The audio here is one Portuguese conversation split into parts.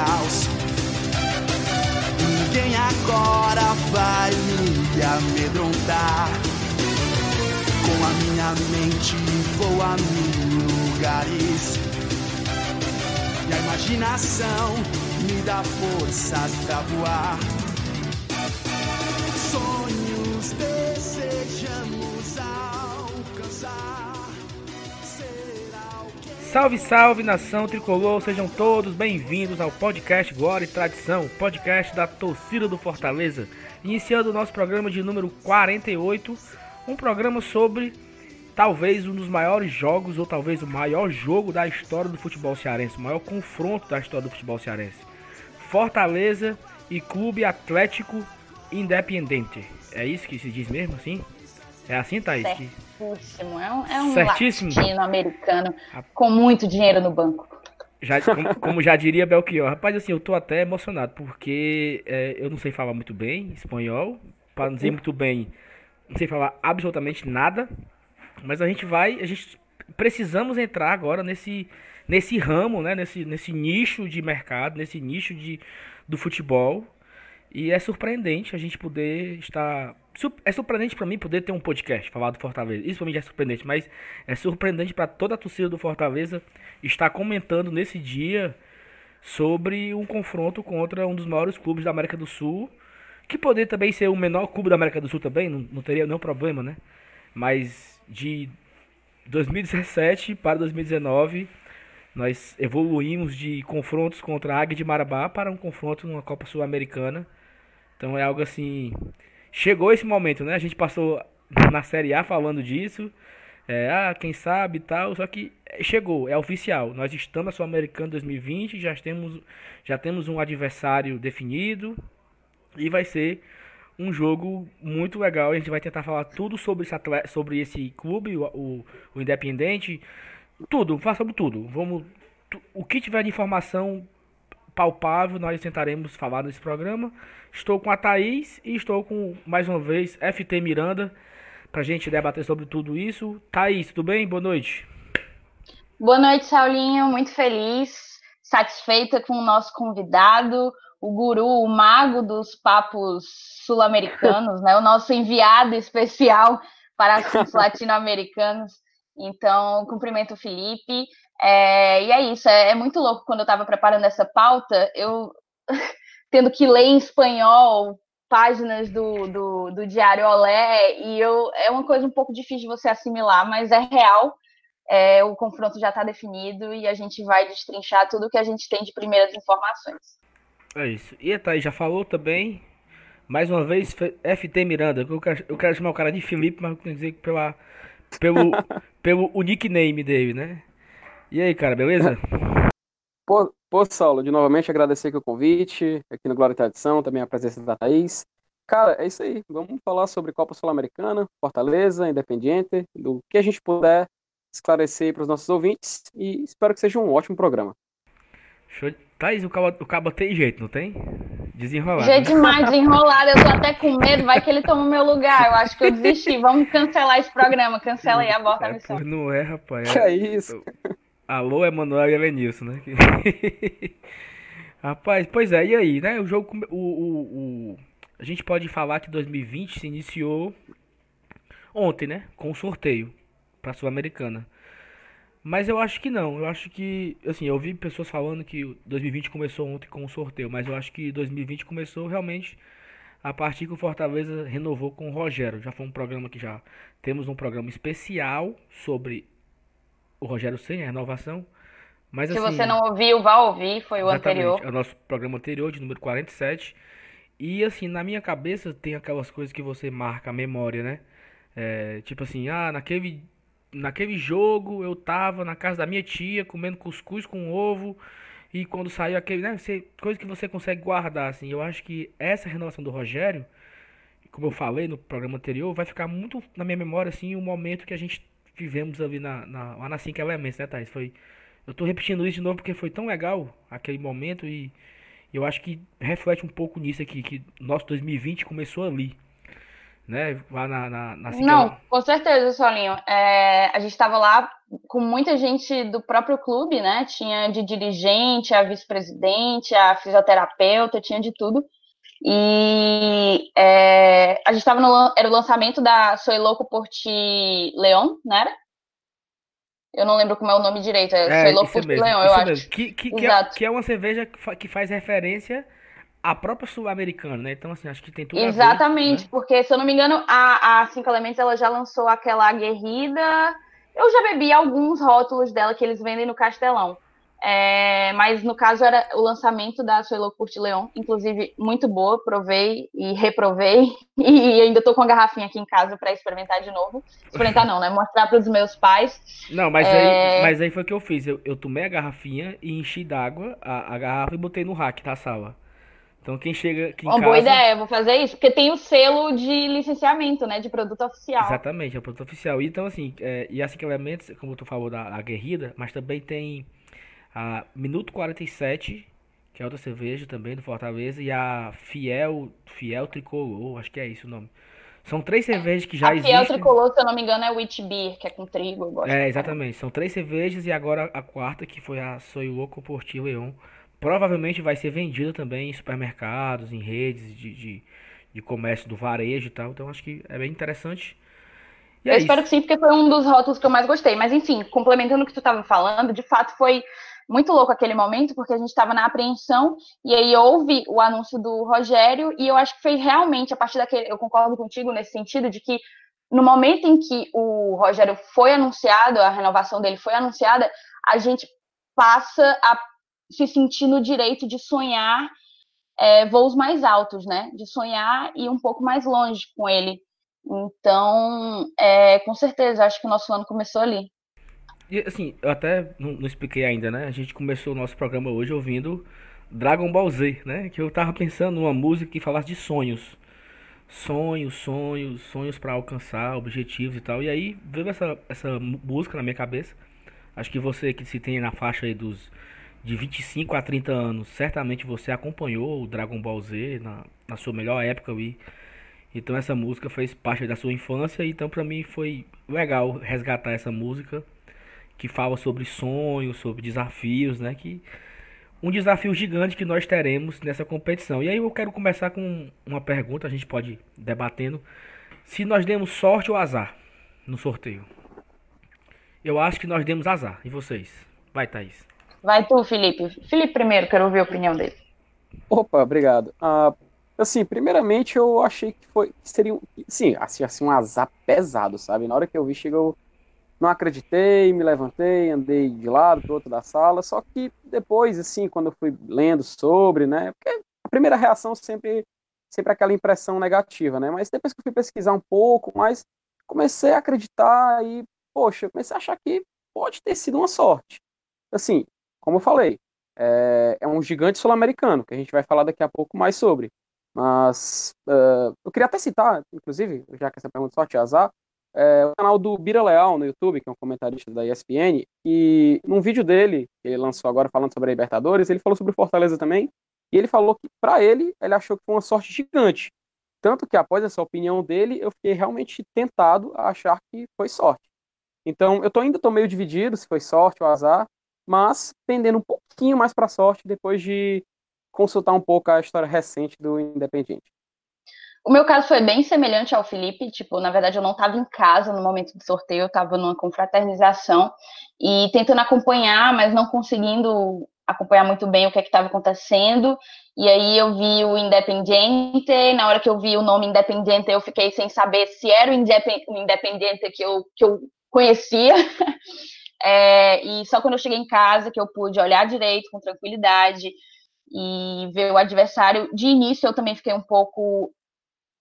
caos. Ninguém agora vai me amedrontar. Com a minha mente vou a mil lugares. E a imaginação me dá forças pra voar. Sonhos desejamos Salve, salve nação tricolor, sejam todos bem-vindos ao podcast Glória e Tradição, podcast da torcida do Fortaleza. Iniciando o nosso programa de número 48, um programa sobre talvez um dos maiores jogos, ou talvez o maior jogo da história do futebol cearense, o maior confronto da história do futebol cearense. Fortaleza e Clube Atlético Independente. É isso que se diz mesmo assim? É assim, Thaís? Certíssimo. É um, é um Certíssimo. latino-americano com muito dinheiro no banco. Já, como, como já diria Belchior, rapaz, assim, eu tô até emocionado, porque é, eu não sei falar muito bem espanhol, para não dizer muito bem, não sei falar absolutamente nada, mas a gente vai, a gente precisamos entrar agora nesse, nesse ramo, né, nesse, nesse nicho de mercado, nesse nicho de, do futebol, e é surpreendente a gente poder estar. É surpreendente pra mim poder ter um podcast falar do Fortaleza. Isso pra mim já é surpreendente, mas é surpreendente pra toda a torcida do Fortaleza estar comentando nesse dia sobre um confronto contra um dos maiores clubes da América do Sul. Que poderia também ser o menor clube da América do Sul também, não, não teria nenhum problema, né? Mas de 2017 para 2019, nós evoluímos de confrontos contra a Águia de Marabá para um confronto numa Copa Sul-Americana. Então é algo assim. Chegou esse momento, né? A gente passou na Série A falando disso. É, ah, quem sabe e tal. Só que chegou, é oficial. Nós estamos na Sul-Americana 2020, já temos, já temos um adversário definido. E vai ser um jogo muito legal. A gente vai tentar falar tudo sobre esse, atle- sobre esse clube, o, o, o Independente. Tudo, falar sobre tudo. Vamos, o que tiver de informação palpável, nós tentaremos falar nesse programa. Estou com a Thaís e estou com, mais uma vez, FT Miranda, pra gente debater sobre tudo isso. Thaís, tudo bem? Boa noite. Boa noite, Saulinho. Muito feliz, satisfeita com o nosso convidado, o guru, o mago dos papos sul-americanos, né? O nosso enviado especial para assuntos latino-americanos. Então, cumprimento o Felipe. É, e é isso, é, é muito louco quando eu estava preparando essa pauta, eu tendo que ler em espanhol páginas do, do, do Diário Olé, e eu, é uma coisa um pouco difícil de você assimilar, mas é real. É, o confronto já está definido e a gente vai destrinchar tudo que a gente tem de primeiras informações. É isso. E a Thaís já falou também. Mais uma vez, FT Miranda. Eu quero, eu quero chamar o cara de Felipe, mas eu tenho que dizer que pela, pelo, pelo o nickname dele, né? E aí, cara, beleza? Pô, pô, Saulo, de novamente agradecer aqui o convite, aqui no Glória e Tradição, também a presença da Thaís. Cara, é isso aí. Vamos falar sobre Copa Sul-Americana, Fortaleza, Independiente, do que a gente puder esclarecer para os nossos ouvintes e espero que seja um ótimo programa. Show. Thaís, o cabo, o cabo tem jeito, não tem? Desenrolado. Jeito né? demais, desenrolado, eu tô até com medo, vai que ele toma o meu lugar. Eu acho que eu desisti. Vamos cancelar esse programa, cancela aí, aborta a É, missão. pois não é, rapaz. Que É- é isso? Alô, Emanuel e Elenilson, né? Rapaz, pois é, e aí, né? O jogo. O, o, o- a gente pode falar que 2020 se iniciou ontem, né? Com o sorteio pra Sul-Americana. Mas eu acho que não. Eu acho que. Assim, eu ouvi pessoas falando que o 2020 começou ontem com o sorteio. Mas eu acho que 2020 começou realmente a partir que o Fortaleza renovou com o Rogério. Já foi um programa que já. Temos um programa especial sobre o Rogério Senna, a renovação. Mas Se assim, você não ouviu, vá ouvir, foi o anterior. É o nosso programa anterior, de número 47. E assim, na minha cabeça tem aquelas coisas que você marca a memória, né? É, tipo assim, ah, naquele, naquele jogo eu tava na casa da minha tia comendo cuscuz com ovo. E quando saiu aquele, né? Você, coisa que você consegue guardar, assim. Eu acho que essa renovação do Rogério, como eu falei no programa anterior, vai ficar muito na minha memória, assim, o momento que a gente vivemos ali na, na, lá na 5 Elementos, né, Thais? Foi, eu tô repetindo isso de novo porque foi tão legal aquele momento e eu acho que reflete um pouco nisso aqui, que nosso 2020 começou ali. Né? Lá na, na, na Não, com certeza, Solinho. É, a gente estava lá com muita gente do próprio clube, né? Tinha de dirigente, a vice-presidente, a fisioterapeuta, tinha de tudo. E é, a gente estava no era o lançamento da Soy Louco por Ti Leon, não era? Eu não lembro como é o nome direito, é, é Soy Louco por Ti Leon, eu acho. Que, que, que, é, que, é, uma cerveja que faz referência à própria sul-americana, né? Então, assim, acho que tem tudo Exatamente, ver, né? porque, se eu não me engano, a, a Cinco Elementos ela já lançou aquela aguerrida. Eu já bebi alguns rótulos dela que eles vendem no Castelão. É, mas no caso era o lançamento da Suelo Curte Leon, inclusive muito boa, provei e reprovei, e ainda tô com a garrafinha aqui em casa para experimentar de novo. Experimentar não, né? Mostrar para os meus pais. Não, mas, é... aí, mas aí foi o que eu fiz. Eu, eu tomei a garrafinha e enchi d'água a, a garrafa e botei no rack da sala. Então quem chega aqui Uma casa... boa ideia, vou fazer isso, porque tem o selo de licenciamento, né, de produto oficial. Exatamente, é o produto oficial. Então assim, é, e assim que elementos, como tu falou da guerrida, mas também tem a Minuto 47, que é outra cerveja também do Fortaleza, e a Fiel, Fiel Tricolor, acho que é isso o nome. São três cervejas que já a existem. A Fiel Tricolor, se eu não me engano, é Witch Beer, que é com trigo. é, exatamente. São três cervejas e agora a quarta, que foi a Soy Louco Porti Leon. Provavelmente vai ser vendida também em supermercados, em redes de, de, de comércio do varejo e tal. Então acho que é bem interessante. E eu é espero isso. que sim, porque foi um dos rótulos que eu mais gostei. Mas enfim, complementando o que tu estava falando, de fato foi muito louco aquele momento, porque a gente estava na apreensão e aí houve o anúncio do Rogério e eu acho que foi realmente a partir daquele, eu concordo contigo nesse sentido de que no momento em que o Rogério foi anunciado, a renovação dele foi anunciada, a gente passa a se sentir no direito de sonhar é, voos mais altos, né? De sonhar e um pouco mais longe com ele. Então, é, com certeza, acho que o nosso ano começou ali. E assim, eu até não, não, expliquei ainda, né? A gente começou o nosso programa hoje ouvindo Dragon Ball Z, né? Que eu tava pensando numa música que falasse de sonhos. Sonhos, sonhos, sonhos para alcançar objetivos e tal. E aí veio essa, essa música na minha cabeça. Acho que você que se tem na faixa aí dos de 25 a 30 anos, certamente você acompanhou o Dragon Ball Z na, na sua melhor época, e então essa música fez parte da sua infância, então para mim foi legal resgatar essa música que fala sobre sonhos, sobre desafios, né? Que um desafio gigante que nós teremos nessa competição. E aí eu quero começar com uma pergunta, a gente pode ir debatendo. Se nós demos sorte ou azar no sorteio? Eu acho que nós demos azar. E vocês? Vai, Thaís. Vai tu, Felipe. Felipe primeiro, quero ouvir a opinião dele. Opa, obrigado. Uh, assim, primeiramente eu achei que foi seria sim, assim, assim um azar pesado, sabe? Na hora que eu vi, chegou não acreditei, me levantei, andei de lado para outro da sala, só que depois, assim, quando eu fui lendo sobre, né, porque a primeira reação sempre, sempre aquela impressão negativa, né, mas depois que eu fui pesquisar um pouco mais, comecei a acreditar e, poxa, comecei a achar que pode ter sido uma sorte. Assim, como eu falei, é, é um gigante sul-americano, que a gente vai falar daqui a pouco mais sobre, mas uh, eu queria até citar, inclusive, já que essa pergunta é azar, é, o canal do Bira Leal no YouTube, que é um comentarista da ESPN, e num vídeo dele, que ele lançou agora falando sobre a Libertadores, ele falou sobre o Fortaleza também, e ele falou que, para ele, ele achou que foi uma sorte gigante. Tanto que, após essa opinião dele, eu fiquei realmente tentado a achar que foi sorte. Então, eu tô, ainda estou meio dividido se foi sorte ou azar, mas pendendo um pouquinho mais para sorte depois de consultar um pouco a história recente do Independiente. O meu caso foi bem semelhante ao Felipe, tipo, na verdade eu não estava em casa no momento do sorteio, eu estava numa confraternização e tentando acompanhar, mas não conseguindo acompanhar muito bem o que é estava acontecendo. E aí eu vi o Independiente, na hora que eu vi o nome Independiente, eu fiquei sem saber se era o Independiente que eu, que eu conhecia. É, e só quando eu cheguei em casa que eu pude olhar direito, com tranquilidade, e ver o adversário. De início eu também fiquei um pouco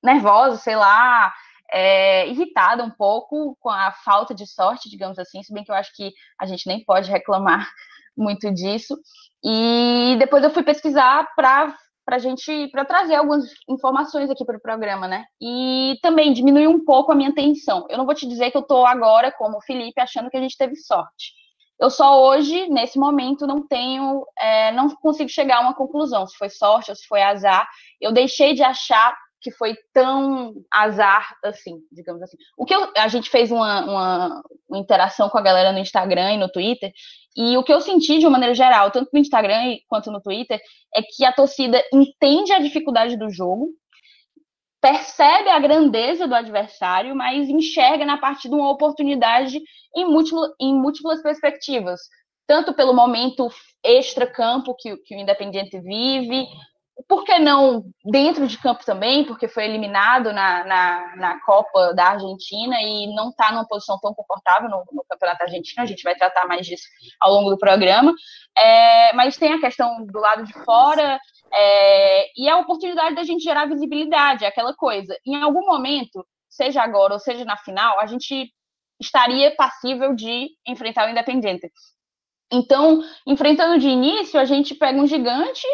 nervosa, sei lá, é, irritada um pouco com a falta de sorte, digamos assim, se bem que eu acho que a gente nem pode reclamar muito disso. E depois eu fui pesquisar para para gente para trazer algumas informações aqui para o programa, né? E também diminuir um pouco a minha tensão. Eu não vou te dizer que eu estou agora como o Felipe achando que a gente teve sorte. Eu só hoje, nesse momento, não tenho, é, não consigo chegar a uma conclusão se foi sorte ou se foi azar. Eu deixei de achar que foi tão azar assim, digamos assim. O que eu, a gente fez uma, uma, uma, interação com a galera no Instagram e no Twitter, e o que eu senti de uma maneira geral, tanto no Instagram quanto no Twitter, é que a torcida entende a dificuldade do jogo, percebe a grandeza do adversário, mas enxerga na partida uma oportunidade em, múltiplo, em múltiplas perspectivas, tanto pelo momento extra-campo que, que o Independiente vive, por que não dentro de campo também, porque foi eliminado na, na, na Copa da Argentina e não está numa posição tão confortável no, no, Campeonato Argentino, a gente vai tratar mais disso ao longo do programa, é, mas tem a questão do lado de fora é, e a oportunidade da gente gerar visibilidade, aquela coisa. Em algum momento, seja agora ou seja na final, a gente estaria passível de enfrentar o Independente. Então, enfrentando de início, a gente pega um gigante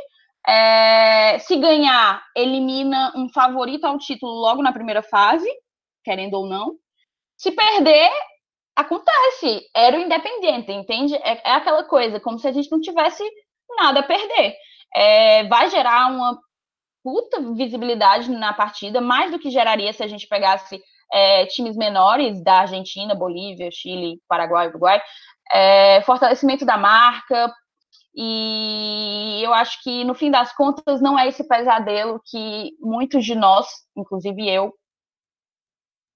é, se ganhar, elimina um favorito ao título logo na primeira fase, querendo ou não. Se perder, acontece. Era o Independente, entende? É, é aquela coisa, como se a gente não tivesse nada a perder. É, vai gerar uma puta visibilidade na partida, mais do que geraria se a gente pegasse é, times menores da Argentina, Bolívia, Chile, Paraguai, Uruguai. É, fortalecimento da marca, e eu acho que, no fim das contas, não é esse pesadelo que muitos de nós, inclusive eu,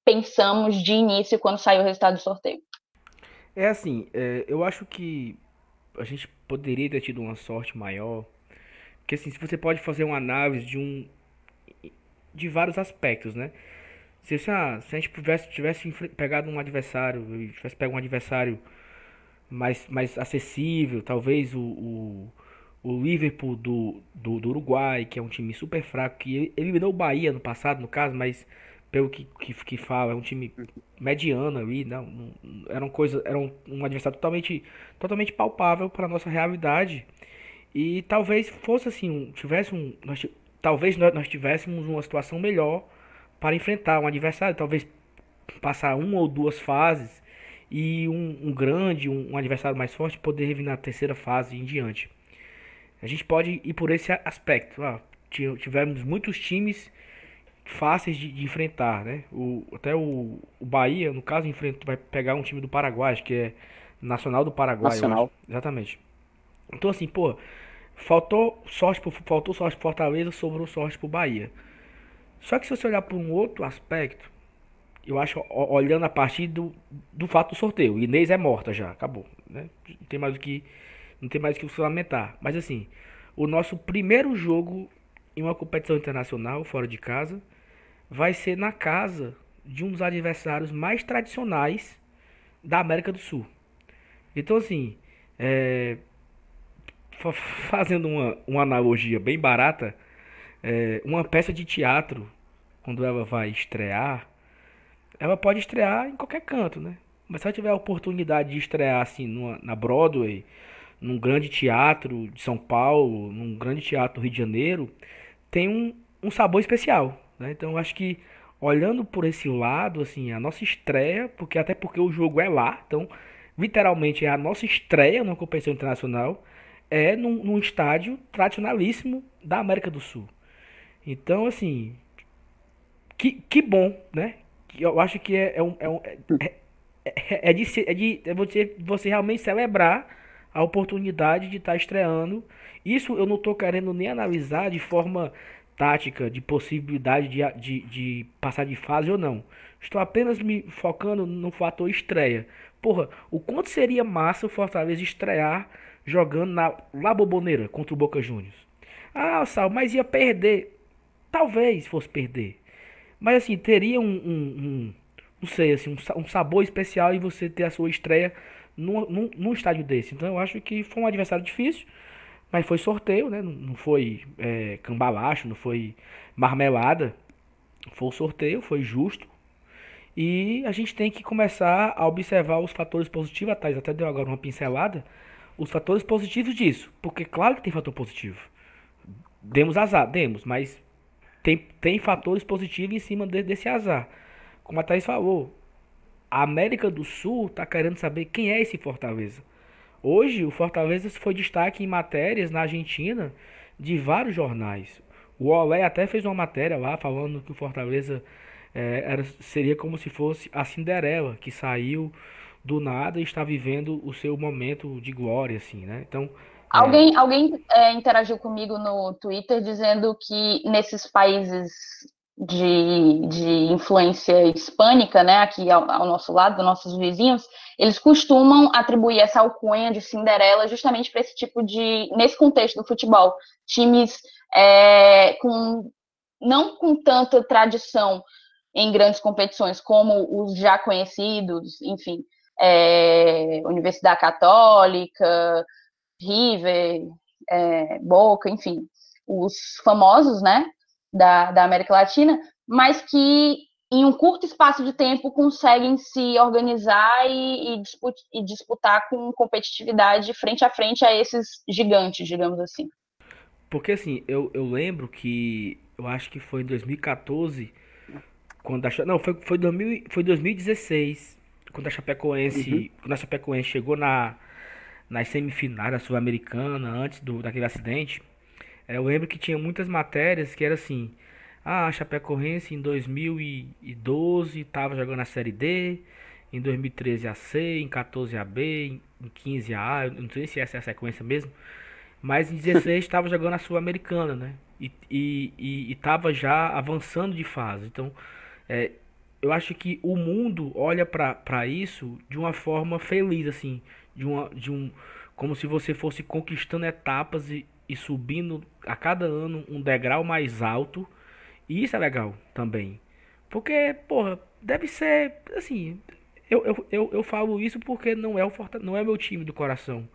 pensamos de início quando saiu o resultado do sorteio. É assim, é, eu acho que a gente poderia ter tido uma sorte maior. Porque assim, se você pode fazer uma análise de um de vários aspectos, né? Se, se, a, se a gente tivesse, tivesse pegado um adversário, tivesse pegado um adversário mais, mais acessível, talvez o, o, o Liverpool do, do, do, Uruguai, que é um time super fraco, que eliminou o Bahia no passado, no caso, mas pelo que, que, que fala, é um time mediano ali, não, não era coisa, era um, um adversário totalmente, totalmente palpável para nossa realidade. E talvez fosse assim, tivesse um, nós, talvez nós tivéssemos uma situação melhor para enfrentar um adversário, talvez passar uma ou duas fases e um, um grande, um, um, adversário mais forte poder vir na terceira fase em diante. A gente pode ir por esse aspecto. Ah, tivemos muitos times fáceis de, de enfrentar, né? O, até o, o, Bahia, no caso, enfrenta, vai pegar um time do Paraguai, que é Nacional do Paraguai. Nacional. Exatamente. Então assim, pô, faltou sorte pro, faltou sorte pro Fortaleza, sobrou sorte pro Bahia. Só que se você olhar por um outro aspecto, eu acho, olhando a partir do, do fato do sorteio. Inês é morta já, acabou. Né? Não tem mais o que. Não tem mais o que se lamentar. Mas assim, o nosso primeiro jogo em uma competição internacional, fora de casa, vai ser na casa de um dos adversários mais tradicionais da América do Sul. Então assim, é, fazendo uma, uma analogia bem barata, é, uma peça de teatro, quando ela vai estrear, ela pode estrear em qualquer canto, né? Mas se ela tiver a oportunidade de estrear assim numa, na Broadway, num grande teatro de São Paulo, num grande teatro do Rio de Janeiro, tem um, um sabor especial, né? Então acho que olhando por esse lado, assim, a nossa estreia, porque até porque o jogo é lá, então literalmente é a nossa estreia numa competição internacional, é num, num estádio tradicionalíssimo da América do Sul. Então, assim, que, que bom, né? Eu acho que é, é, um, é, um, é, é, é de, é de é você, você realmente celebrar a oportunidade de estar tá estreando. Isso eu não estou querendo nem analisar de forma tática, de possibilidade de, de, de passar de fase ou não. Estou apenas me focando no fator estreia. Porra, o quanto seria massa o Fortaleza estrear jogando na La Boboneira contra o Boca Juniors? Ah, Sal, mas ia perder. Talvez fosse perder. Mas assim, teria um, um, um não sei, assim, um, um, sabor especial em você ter a sua estreia num, num, num, estádio desse. Então eu acho que foi um adversário difícil, mas foi sorteio, né? Não, não foi é, cambalacho, não foi marmelada. Foi sorteio, foi justo. E a gente tem que começar a observar os fatores positivos. A Thais até deu agora uma pincelada. Os fatores positivos disso. Porque claro que tem fator positivo. Demos azar, demos, mas tem, tem fatores positivos em cima de, desse azar. Como a Thaís falou, a América do Sul está querendo saber quem é esse Fortaleza. Hoje, o Fortaleza foi destaque em matérias na Argentina de vários jornais. O Olé até fez uma matéria lá falando que o Fortaleza é, era, seria como se fosse a Cinderela, que saiu do nada e está vivendo o seu momento de glória, assim, né? Então. Alguém, é... alguém é, interagiu comigo no Twitter dizendo que nesses países de, de influência hispânica, né, aqui ao, ao, nosso lado, nossos vizinhos, eles costumam atribuir essa alcunha de Cinderela justamente para esse tipo de, nesse contexto do futebol, times é, com não com tanta tradição em grandes competições como os já conhecidos, enfim, é, Universidade Católica, River, é, Boca, enfim, os famosos, né, da, da América Latina, mas que em um curto espaço de tempo conseguem se organizar e, e, disput, e disputar com competitividade frente a frente a esses gigantes, digamos assim. Porque assim, eu, eu lembro que eu acho que foi em 2014, quando a, não, foi, foi, 2000, foi 2016, quando a Chapecoense, uhum. quando a Chapecoense chegou na nas semifinais da Sul-Americana, antes do, daquele acidente, é, eu lembro que tinha muitas matérias que era assim: ah, a Chapecoense em 2012 estava jogando a Série D, em 2013 a C, em 14 a B, em 15 a A, eu não sei se essa é a sequência mesmo, mas em 16 estava jogando a Sul-Americana, né? E estava já avançando de fase. Então, é, eu acho que o mundo olha para isso de uma forma feliz, assim, de, uma, de um. Como se você fosse conquistando etapas e, e subindo a cada ano um degrau mais alto. E isso é legal também. Porque, porra, deve ser. Assim, eu, eu, eu, eu falo isso porque não é, o Forta, não é meu time do coração.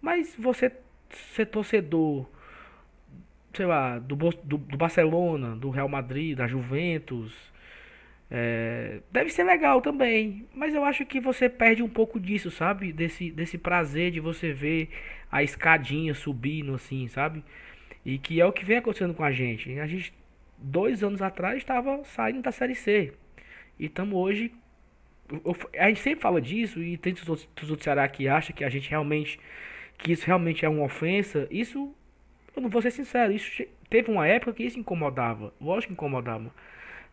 Mas você ser torcedor, sei lá, do, do, do Barcelona, do Real Madrid, da Juventus. É, deve ser legal também, mas eu acho que você perde um pouco disso, sabe? Desse, desse prazer de você ver a escadinha subindo assim, sabe? E que é o que vem acontecendo com a gente. A gente, dois anos atrás, estava saindo da Série C. E estamos hoje. Eu, a gente sempre fala disso, e tem os outros, os outros Ceará que acham que a gente realmente. que isso realmente é uma ofensa. Isso, eu não vou ser sincero, isso teve uma época que isso incomodava. Lógico que incomodava.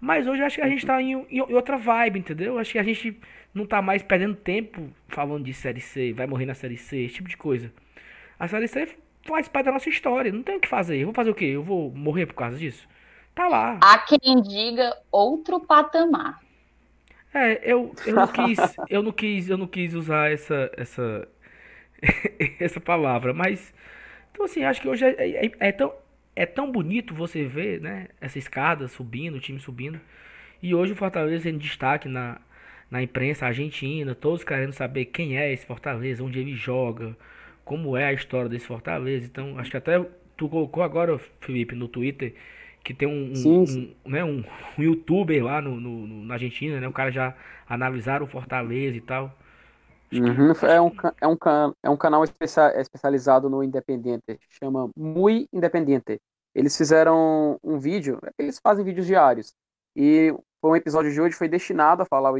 Mas hoje acho que a gente está em, em, outra vibe, entendeu? Acho que a gente não está mais perdendo tempo falando de Série C, vai morrer na Série C, esse tipo de coisa. A Série C faz parte da nossa história. Não tem o que fazer. Eu vou fazer o quê? Eu vou morrer por causa disso? Tá lá. Há quem diga outro patamar. É, eu, eu não quis, eu não quis, eu não quis usar essa essa essa palavra, mas então assim, acho que hoje é, é, é, tão é tão bonito você ver, né, essa escada subindo, o time subindo. E hoje o Fortaleza em destaque na na imprensa argentina, todos querendo saber quem é esse Fortaleza, onde ele joga, como é a história desse Fortaleza. Então, acho que até tu colocou agora, Felipe, no Twitter, que tem um, um, um né, um, um, youtuber lá no, no, na Argentina, né? O cara já analisaram o Fortaleza e tal. Uhum, é, um, é, um, é um canal especializado no Independente, chama Muy Independente. Eles fizeram um vídeo, eles fazem vídeos diários, e um episódio de hoje foi destinado a falar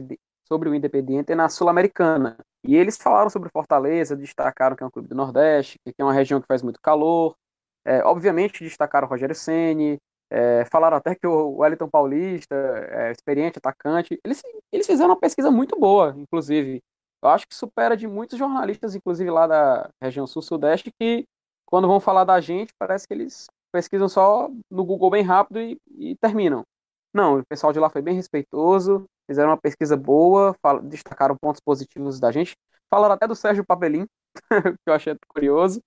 sobre o Independente na Sul-Americana. E eles falaram sobre Fortaleza, destacaram que é um clube do Nordeste, que é uma região que faz muito calor. É, obviamente destacaram o Rogério Ceni, é, falaram até que o Wellington Paulista é experiente atacante. Eles, eles fizeram uma pesquisa muito boa, inclusive. Eu acho que supera de muitos jornalistas, inclusive lá da região sul-sudeste, que quando vão falar da gente, parece que eles pesquisam só no Google bem rápido e, e terminam. Não, o pessoal de lá foi bem respeitoso, fizeram uma pesquisa boa, destacaram pontos positivos da gente, falaram até do Sérgio Papelim, que eu achei curioso.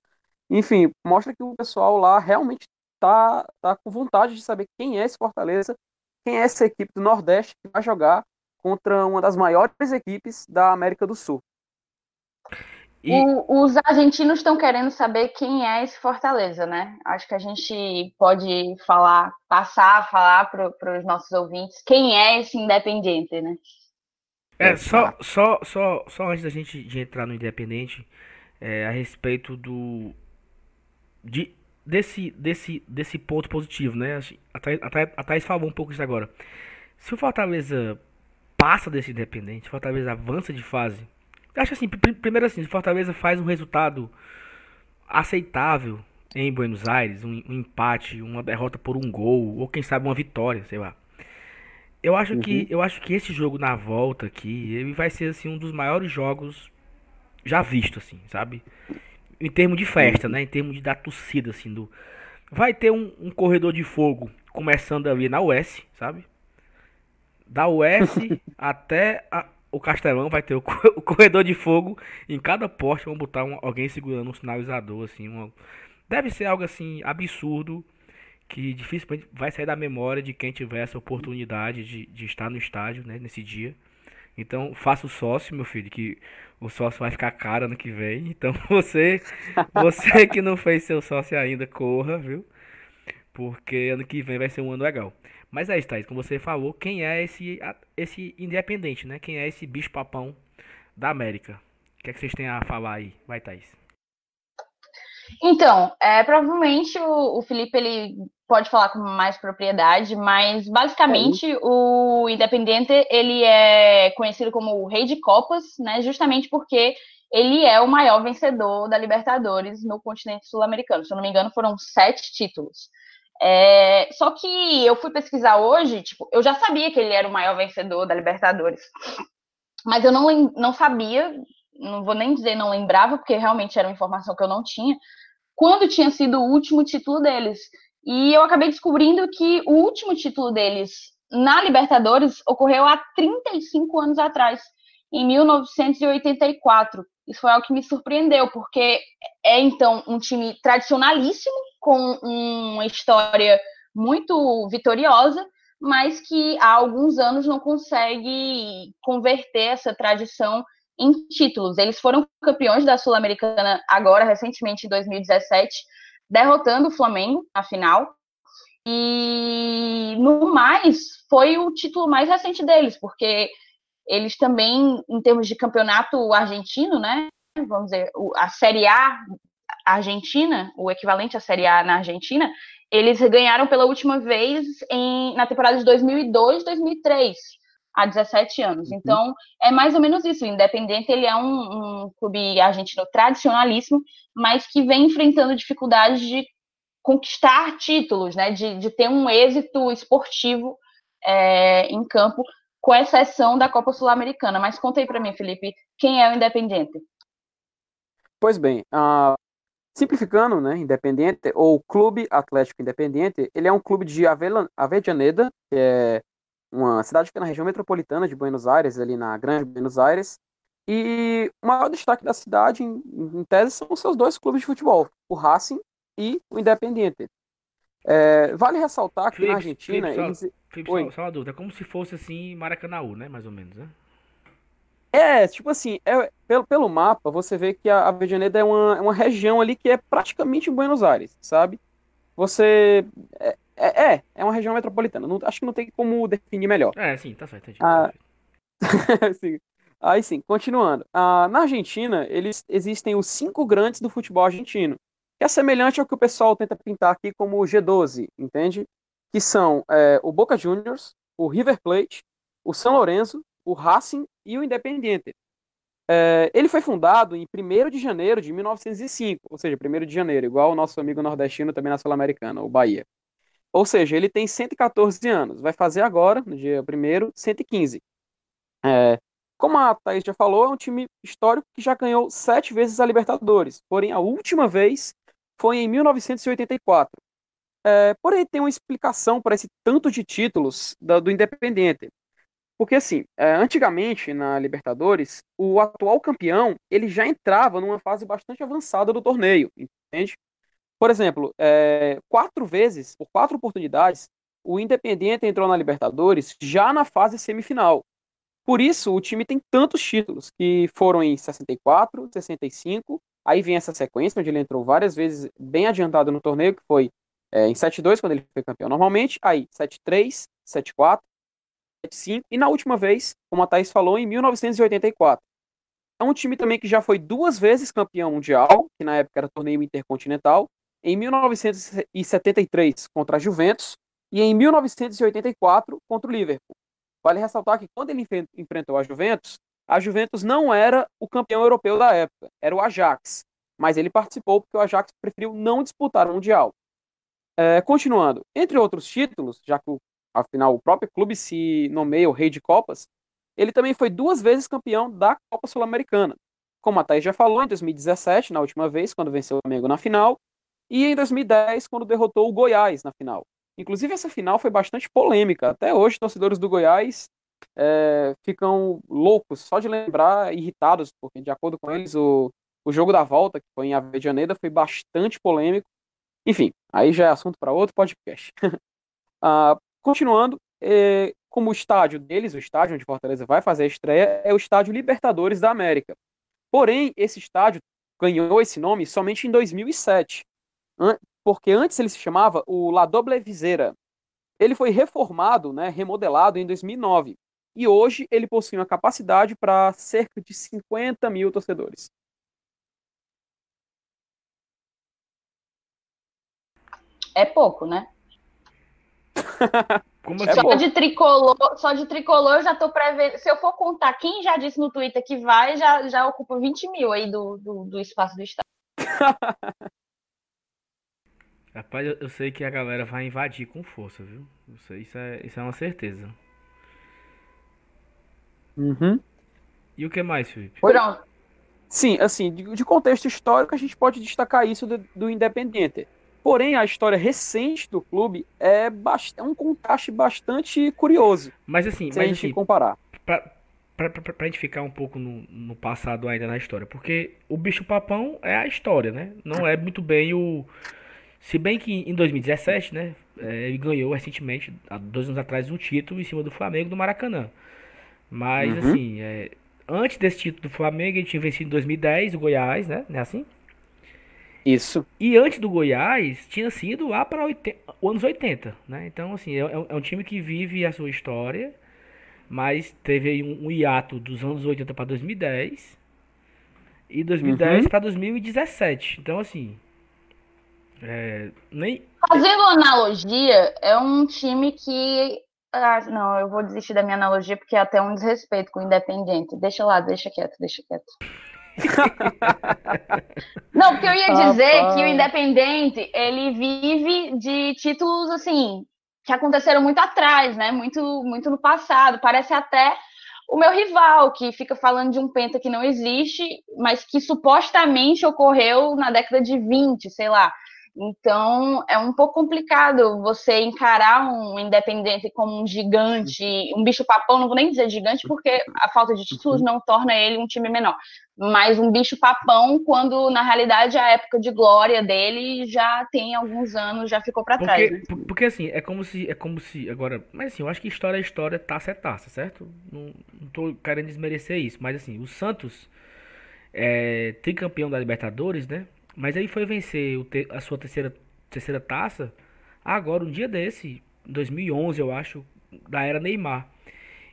Enfim, mostra que o pessoal lá realmente tá, tá com vontade de saber quem é esse Fortaleza, quem é essa equipe do Nordeste que vai jogar contra uma das maiores equipes da América do Sul. E... O, os argentinos estão querendo saber quem é esse Fortaleza, né? Acho que a gente pode falar, passar, falar para os nossos ouvintes quem é esse Independiente, né? É, só, só, só, só antes da gente de entrar no Independente, é, a respeito do. De, desse, desse, desse ponto positivo, né? A Thaís, a Thaís falou um pouco disso agora. Se o Fortaleza passa desse Independente, Fortaleza avança de fase Acho assim, primeiro assim, Fortaleza faz um resultado aceitável em Buenos Aires, um, um empate, uma derrota por um gol, ou quem sabe uma vitória, sei lá. Eu acho que Uhum. eu acho que esse jogo na volta aqui, ele vai ser assim um dos maiores jogos já visto assim, sabe? Em termos de festa, né? Em termos de da torcida assim do vai ter um, um corredor de fogo começando ali na US, sabe? Da US até a- o Castelão vai ter o, o corredor de fogo em cada poste vão botar um- alguém segurando um sinalizador assim, uma- deve ser algo assim absurdo que dificilmente vai sair da memória de quem tiver essa oportunidade de, de estar no estádio, né, nesse dia. Então, faça o sócio, meu filho, que o sócio vai ficar caro ano que vem. Então, você, você que não fez seu sócio ainda, corra, viu? Porque ano que vem vai ser um ano legal. Mas é isso, Thaís, como você falou, quem é esse, esse independente, né? Quem é esse bicho papão da América? O que é que vocês têm a falar aí? Vai, Thaís. Então, é, provavelmente o, o Felipe ele pode falar com mais propriedade, mas basicamente o Independiente ele é conhecido como o Rei de Copas, né? Justamente porque ele é o maior vencedor da Libertadores no continente sul-americano. Se eu não me engano, foram sete títulos. É, só que eu fui pesquisar hoje, tipo, eu já sabia que ele era o maior vencedor da Libertadores, mas eu não, não sabia, não vou nem dizer não lembrava, porque realmente era uma informação que eu não tinha, quando tinha sido o último título deles. E eu acabei descobrindo que o último título deles na Libertadores ocorreu há 35 anos atrás, em 1984. Isso foi algo que me surpreendeu, porque é então um time tradicionalíssimo, com uma história muito vitoriosa, mas que há alguns anos não consegue converter essa tradição em títulos. Eles foram campeões da Sul-Americana agora, recentemente, em 2017, derrotando o Flamengo na final. E no mais, foi o título mais recente deles, porque eles também, em termos de campeonato argentino, né? Vamos dizer, a Série A argentina, o equivalente à Série A na Argentina, eles ganharam pela última vez em, na temporada de 2002, 2003, há 17 anos. Uhum. Então, é mais ou menos isso. O Independente ele é um, um clube argentino tradicionalíssimo, mas que vem enfrentando dificuldades de conquistar títulos, né? De, de ter um êxito esportivo é, em campo, com exceção da Copa Sul-Americana. Mas conta aí para mim, Felipe, quem é o Independente? Pois bem, simplificando, né, Independiente, ou Clube Atlético Independiente, ele é um clube de Avellaneda, que é uma cidade que fica na região metropolitana de Buenos Aires, ali na Grande Buenos Aires, e o maior destaque da cidade, em, em tese, são os seus dois clubes de futebol, o Racing e o Independiente. É, vale ressaltar que na Felipe, Argentina, Felipe, eles... Felipe, só, só uma dúvida, é como se fosse assim Maracanãú, né? Mais ou menos, né? É, tipo assim, é, pelo, pelo mapa, você vê que a Avellaneda é uma, é uma região ali que é praticamente Buenos Aires, sabe? Você. É, é, é, é uma região metropolitana. Não- acho que não tem como definir melhor. É, sim, tá certo. Ah. Sim. Aí sim, continuando. Ah, na Argentina, eles existem os cinco grandes do futebol argentino, que é semelhante ao que o pessoal tenta pintar aqui como o G12, entende? Que são é, o Boca Juniors, o River Plate, o São Lourenço, o Racing e o Independiente. É, ele foi fundado em 1 de janeiro de 1905, ou seja, 1 de janeiro, igual o nosso amigo nordestino também na Sul-Americana, o Bahia. Ou seja, ele tem 114 anos, vai fazer agora, no dia 1 115. É, como a Thaís já falou, é um time histórico que já ganhou sete vezes a Libertadores, porém a última vez foi em 1984. É, porém, tem uma explicação para esse tanto de títulos da- do Independiente. Porque, assim, é, antigamente na Libertadores, o atual campeão ele já entrava numa fase bastante avançada do torneio, entende? Por exemplo, é, quatro vezes, por quatro oportunidades, o Independiente entrou na Libertadores já na fase semifinal. Por isso, o time tem tantos títulos, que foram em 64, 65, aí vem essa sequência, onde ele entrou várias vezes bem adiantado no torneio, que foi é, em 7-2, quando ele foi campeão normalmente, aí 7-3, 7-4, 7-5, e na última vez, como a Thaís falou, em 1984. É um time também que já foi duas vezes campeão mundial, que na época era torneio intercontinental, em 1973 contra a Juventus e em 1984 contra o Liverpool. Vale ressaltar que quando ele enfren- enfrentou a Juventus, a Juventus não era o campeão europeu da época, era o Ajax. mas ele participou porque o Ajax preferiu não disputar o Mundial. É, continuando, entre outros títulos, já que afinal o próprio clube se nomeia o Rei de Copas, ele também foi duas vezes campeão da Copa Sul-Americana. Como a Thaís já falou, em 2017, na última vez, quando venceu o Flamengo na final, e em 2010, quando derrotou o Goiás na final. Inclusive, essa final foi bastante polêmica. Até hoje, torcedores do Goiás é, ficam loucos só de lembrar, irritados, porque, de acordo com eles, o, o jogo da volta, que foi em Avejaneda, foi bastante polêmico. Enfim, aí já é assunto para outro podcast. ah, continuando, é, como o estádio deles, o estádio onde Fortaleza vai fazer a estreia, é o Estádio Libertadores da América. Porém, esse estádio ganhou esse nome somente em 2007, porque antes ele se chamava o La Doble Viseira. Ele foi reformado, né, remodelado em 2009, e hoje ele possui uma capacidade para cerca de 50 mil torcedores. É pouco, né? Como É assim? só de tricolor, só de tricolor eu já tô prevendo. Se eu for contar quem já disse no Twitter que vai, já, já ocupa 20 mil aí do, do, do espaço do estado. Rapaz, eu, eu sei que a galera vai invadir com força, viu? Isso, é, isso é uma certeza. Uhum. E o que mais, Felipe? Oi? Pronto. Sim, assim, de, de contexto histórico, a gente pode destacar isso do, do Independiente. Porém, a história recente do clube é, bast- é um contraste bastante curioso, Mas assim, se a mas gente assim, comparar. pra, pra, pra, pra gente ficar um pouco no, no passado ainda na história, porque o bicho papão é a história, né? Não é muito bem o. Se bem que em 2017, né? é, ele ganhou recentemente, há dois anos atrás, um título em cima do Flamengo do Maracanã. Mas Uhum. assim, é, antes desse título do Flamengo, ele tinha vencido em 2010 o Goiás, né? Não é assim? Isso. E antes do Goiás, tinha sido lá para os anos 80, né? Então, assim, é, é um- é um time que vive a sua história, mas teve aí um, um hiato dos anos 80 para 2010 e 2010 Uhum. para 2017. Então, assim, é, nem Fazendo analogia, é um time que. Ah, não, eu vou desistir da minha analogia porque é até um desrespeito com o Independente. Deixa lá, deixa quieto, deixa quieto. Não, porque eu ia dizer Rapaz. que o Independente, ele vive de títulos assim, que aconteceram muito atrás, né? Muito, muito no passado. Parece até o meu rival, que fica falando de um penta que não existe, mas que supostamente ocorreu na década de 20, sei lá. Então, é um pouco complicado você encarar um independente como um gigante, um bicho papão, não vou nem dizer gigante, porque a falta de títulos não torna ele um time menor. Mas um bicho papão, quando na realidade a época de glória dele já tem alguns anos, já ficou para trás. porque, né? por- porque assim, é como se é como se agora, mas assim, eu acho que história é história, taça é taça, certo? Não, não tô querendo desmerecer isso, mas assim, o Santos é tricampeão da Libertadores, né? Mas aí foi vencer o te- a sua terceira terceira taça agora um dia desse, em 2011, eu acho, da era Neymar.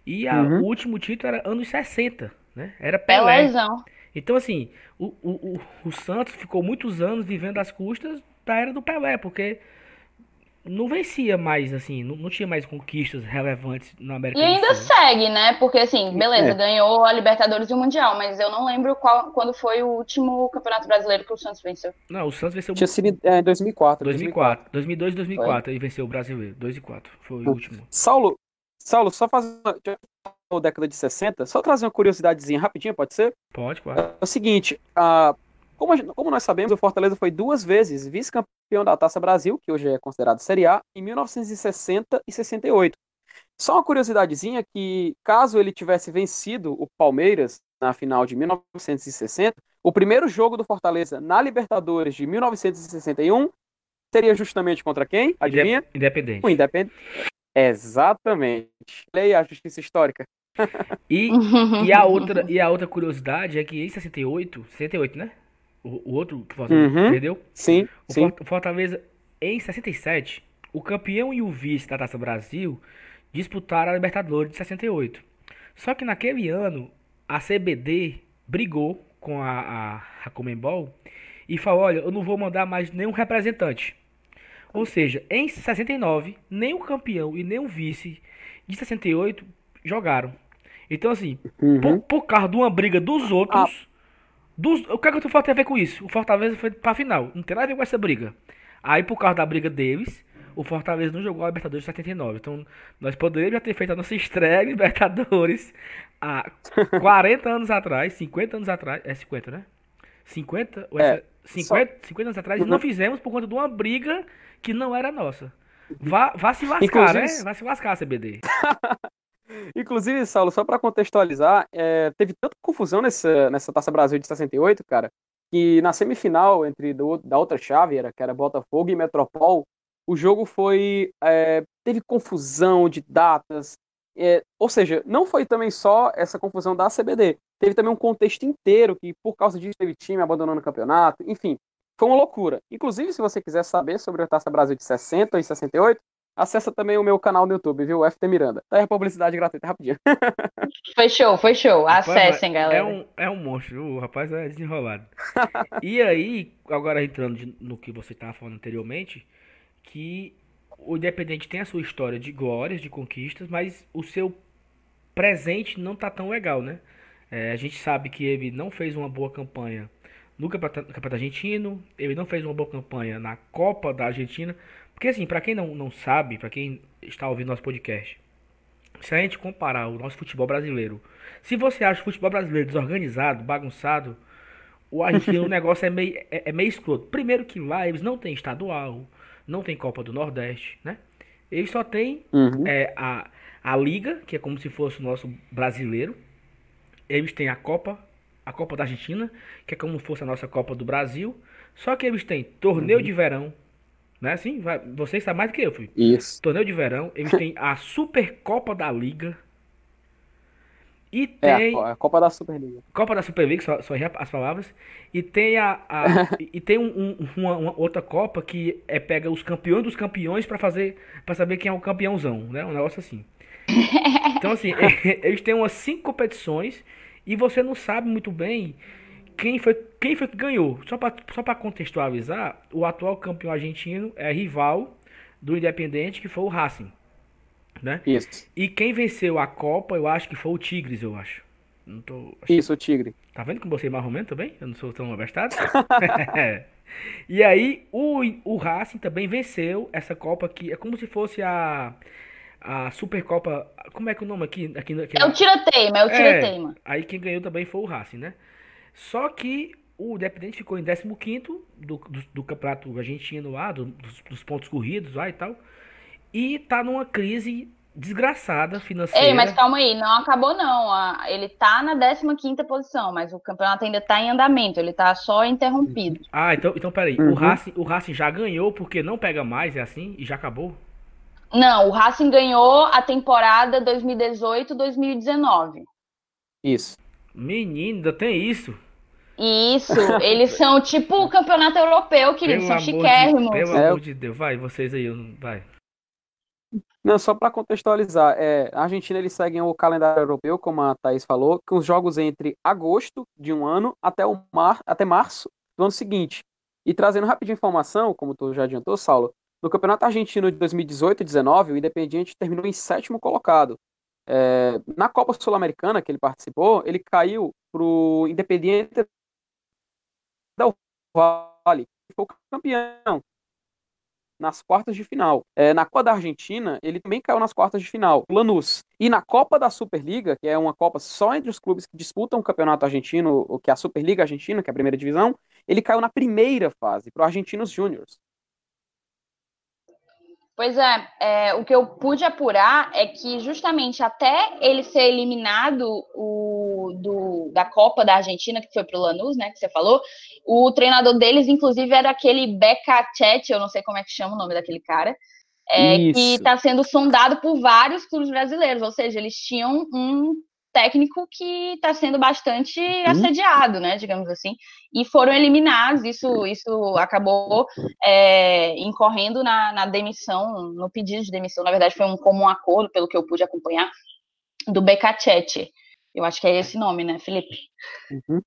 E a- Uhum. o último título era anos 60, né? Era Pelé. Pelézão. Então, assim, o, o, o, o Santos ficou muitos anos vivendo às custas da era do Pelé, porque não vencia mais, assim, não, não tinha mais conquistas relevantes na América E ainda Sul. segue, né? Porque assim, beleza, É. ganhou a Libertadores e o Mundial, mas eu não lembro qual, quando foi o último Campeonato Brasileiro que o Santos venceu. Não, o Santos venceu Tinha sido é, em 2004. 2004, 2002 e 2004, ele venceu o Brasileiro, 2 e 4, foi o Hum. último. Saulo, Saulo, só fazer uma década de 60, só trazer uma curiosidadezinha rapidinho, pode ser? Pode, claro. É o seguinte, a- como, gente- como nós sabemos, o Fortaleza foi duas vezes vice-campeão da Taça Brasil, que hoje é considerado Série A, em 1960 e 68. Só uma curiosidadezinha que, caso ele tivesse vencido o Palmeiras na final de 1960, o primeiro jogo do Fortaleza na Libertadores de 1961 seria justamente contra quem? Adivinha? Inde- Independente. O Independente. Exatamente. Leia a justiça histórica. E, e, a outra, e a outra curiosidade é que em 68, 68, né? O, o outro que o Fortaleza Uhum. perdeu, Sim, O sim. Fortaleza, em 67, o campeão e o vice da Taça Brasil disputaram a Libertadores de 68. Só que naquele ano, a CBD brigou com a, a, a Comembol e falou: olha, eu não vou mandar mais nenhum representante. Ou seja, em 69, nem o campeão e nem o vice de 68 jogaram. Então, assim, por, Uhum. por causa de uma briga dos outros, Dos, o que é que o Fortaleza tem a ver com isso? O Fortaleza foi pra final. Não tem nada a ver com essa briga. Aí, por causa da briga deles, o Fortaleza não jogou a Libertadores de 79. Então, nós poderíamos já ter feito a nossa estreia Libertadores há 40 anos atrás, 50 anos atrás. É 50, né? 50? Ou É, é, 50, 50 anos atrás e não fizemos por conta de uma briga que não era nossa. Vá, vá se lascar, Inclusive- né? Vá se lascar, CBD. Inclusive, Saulo, só para contextualizar, é, teve tanta confusão nessa, nessa Taça Brasil de 68, cara, que na semifinal entre do, da outra chave, era, que era Botafogo e Metropol, o jogo foi. é, teve confusão de datas. é, ou seja, não foi também só essa confusão da CBD, teve também um contexto inteiro que, por causa disso, teve time abandonando o campeonato, enfim, foi uma loucura. Inclusive, se você quiser saber sobre a Taça Brasil de 60 e 68, acessa também o meu canal no YouTube, viu? FT Miranda. Tá aí a publicidade gratuita rapidinho. Foi show, foi show. Acessem, galera. É um, é um monstro, o rapaz é desenrolado. e aí, agora entrando no que você estava falando anteriormente, que o Independente tem a sua história de glórias, de conquistas, mas o seu presente não tá tão legal, né? É, a gente sabe que ele não fez uma boa campanha no campeonato argentino, ele não fez uma boa campanha na Copa da Argentina, porque assim, para quem não, não sabe, para quem está ouvindo nosso podcast, se a gente comparar o nosso futebol brasileiro, se você acha o futebol brasileiro desorganizado, bagunçado, o argentino o negócio é meio, é, é meio escroto. Primeiro que lá eles não têm estadual, não tem Copa do Nordeste, né? Eles só têm Uhum. é, a, a Liga, que é como se fosse o nosso brasileiro. Eles têm a Copa, a Copa da Argentina, que é como se fosse a nossa Copa do Brasil. Só que eles têm torneio de verão, né? Assim, vai, você sabe mais do que eu, filho. Isso. Torneio de verão, eles têm a Supercopa da Liga. E É, tem a, a Copa da Superliga. Copa da Superliga, só, só as palavras. E tem a, a- e tem um- um- uma, uma outra Copa que é pega os campeões dos campeões pra fazer para saber quem é o campeãozão, né? Um negócio assim. Então assim, eles têm umas cinco competições e você não sabe muito bem quem foi quem foi que ganhou. Só para só para contextualizar, o atual campeão argentino é rival do Independente, que foi o Racing, né? Isso. E quem venceu a Copa, eu acho que foi o Tigres, eu acho. Não tô. Isso, o Tigre. Tá vendo como você é mais ou menos também? Eu não sou tão abastado. e aí, o, o Racing também venceu essa Copa que é como se fosse a, a Supercopa. Como é que é o nome aqui? aqui, aqui É o tiroteima, é o É. tiroteima. Aí quem ganhou também foi o Racing, né? Só que o Independente ficou em 15 do, do, do campeonato argentino lá, do- dos, dos pontos corridos lá e tal. E tá numa crise desgraçada financeira. Ei, mas calma aí, não acabou não. Ele tá na 15ª posição, mas o campeonato ainda tá em andamento, ele tá só interrompido. Ah, então, então peraí. O, Uhum. Racing, o Racing já ganhou porque não pega mais, é assim? E já acabou? Não, o Racing ganhou a temporada 2018-2019. Isso. Menino, ainda tem isso. Isso, eles são tipo o campeonato europeu, querido, são amor de, chiquérrimos. pelo É. amor de Deus. Vai, vocês aí, eu- vai. Não, só para contextualizar, é, a Argentina eles seguem o calendário europeu, como a Thaís falou, com os jogos entre agosto de um ano até, o mar, até março do ano seguinte. E trazendo rapidinho informação, como tu já adiantou, Saulo, no Campeonato Argentino de 2018 e 19, o Independiente terminou em sétimo colocado. É, na Copa Sul-Americana que ele participou, ele caiu pro Independiente del Valle, que foi o campeão nas quartas de final. É, na Copa da Argentina, ele também caiu nas quartas de final, o Lanús. E na Copa da Superliga, que é uma Copa só entre os clubes que disputam o campeonato argentino, o que é a Superliga Argentina, que é a primeira divisão, ele caiu na primeira fase, para o Argentinos Júniors. Pois é, é, o que eu pude apurar é que justamente até ele ser eliminado o, do, da Copa da Argentina, que foi pro Lanús, né, que você falou, o treinador deles, inclusive, era aquele Becacete, eu não sei como é que chama o nome daquele cara, é, que está sendo sondado por vários clubes brasileiros, ou seja, eles tinham um técnico que está sendo bastante assediado, né, digamos assim, e foram eliminados, isso, isso acabou é, incorrendo na, na demissão, no pedido de demissão, na verdade foi um comum acordo, pelo que eu pude acompanhar, do Becacete. Eu acho que é esse nome, né, Felipe? Uhum.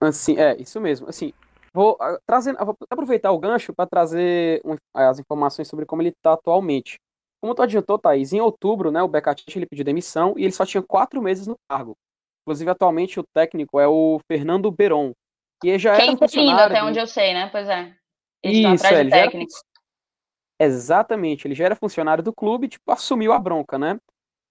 Assim, é, isso mesmo. Assim, vou ah, trazendo, vou aproveitar o gancho para trazer um- as informações sobre como ele está atualmente. Como tu adiantou, Thaís, em outubro, né, o Becatich ele pediu demissão e ele só tinha quatro meses no cargo. Inclusive, atualmente o técnico é o Fernando Beron, que já Que é era funcionário até onde eu sei, né? Pois é. Eles Isso, atrás é, de ele já era técnico. fun- Exatamente, ele já era funcionário do clube e tipo, assumiu a bronca, né?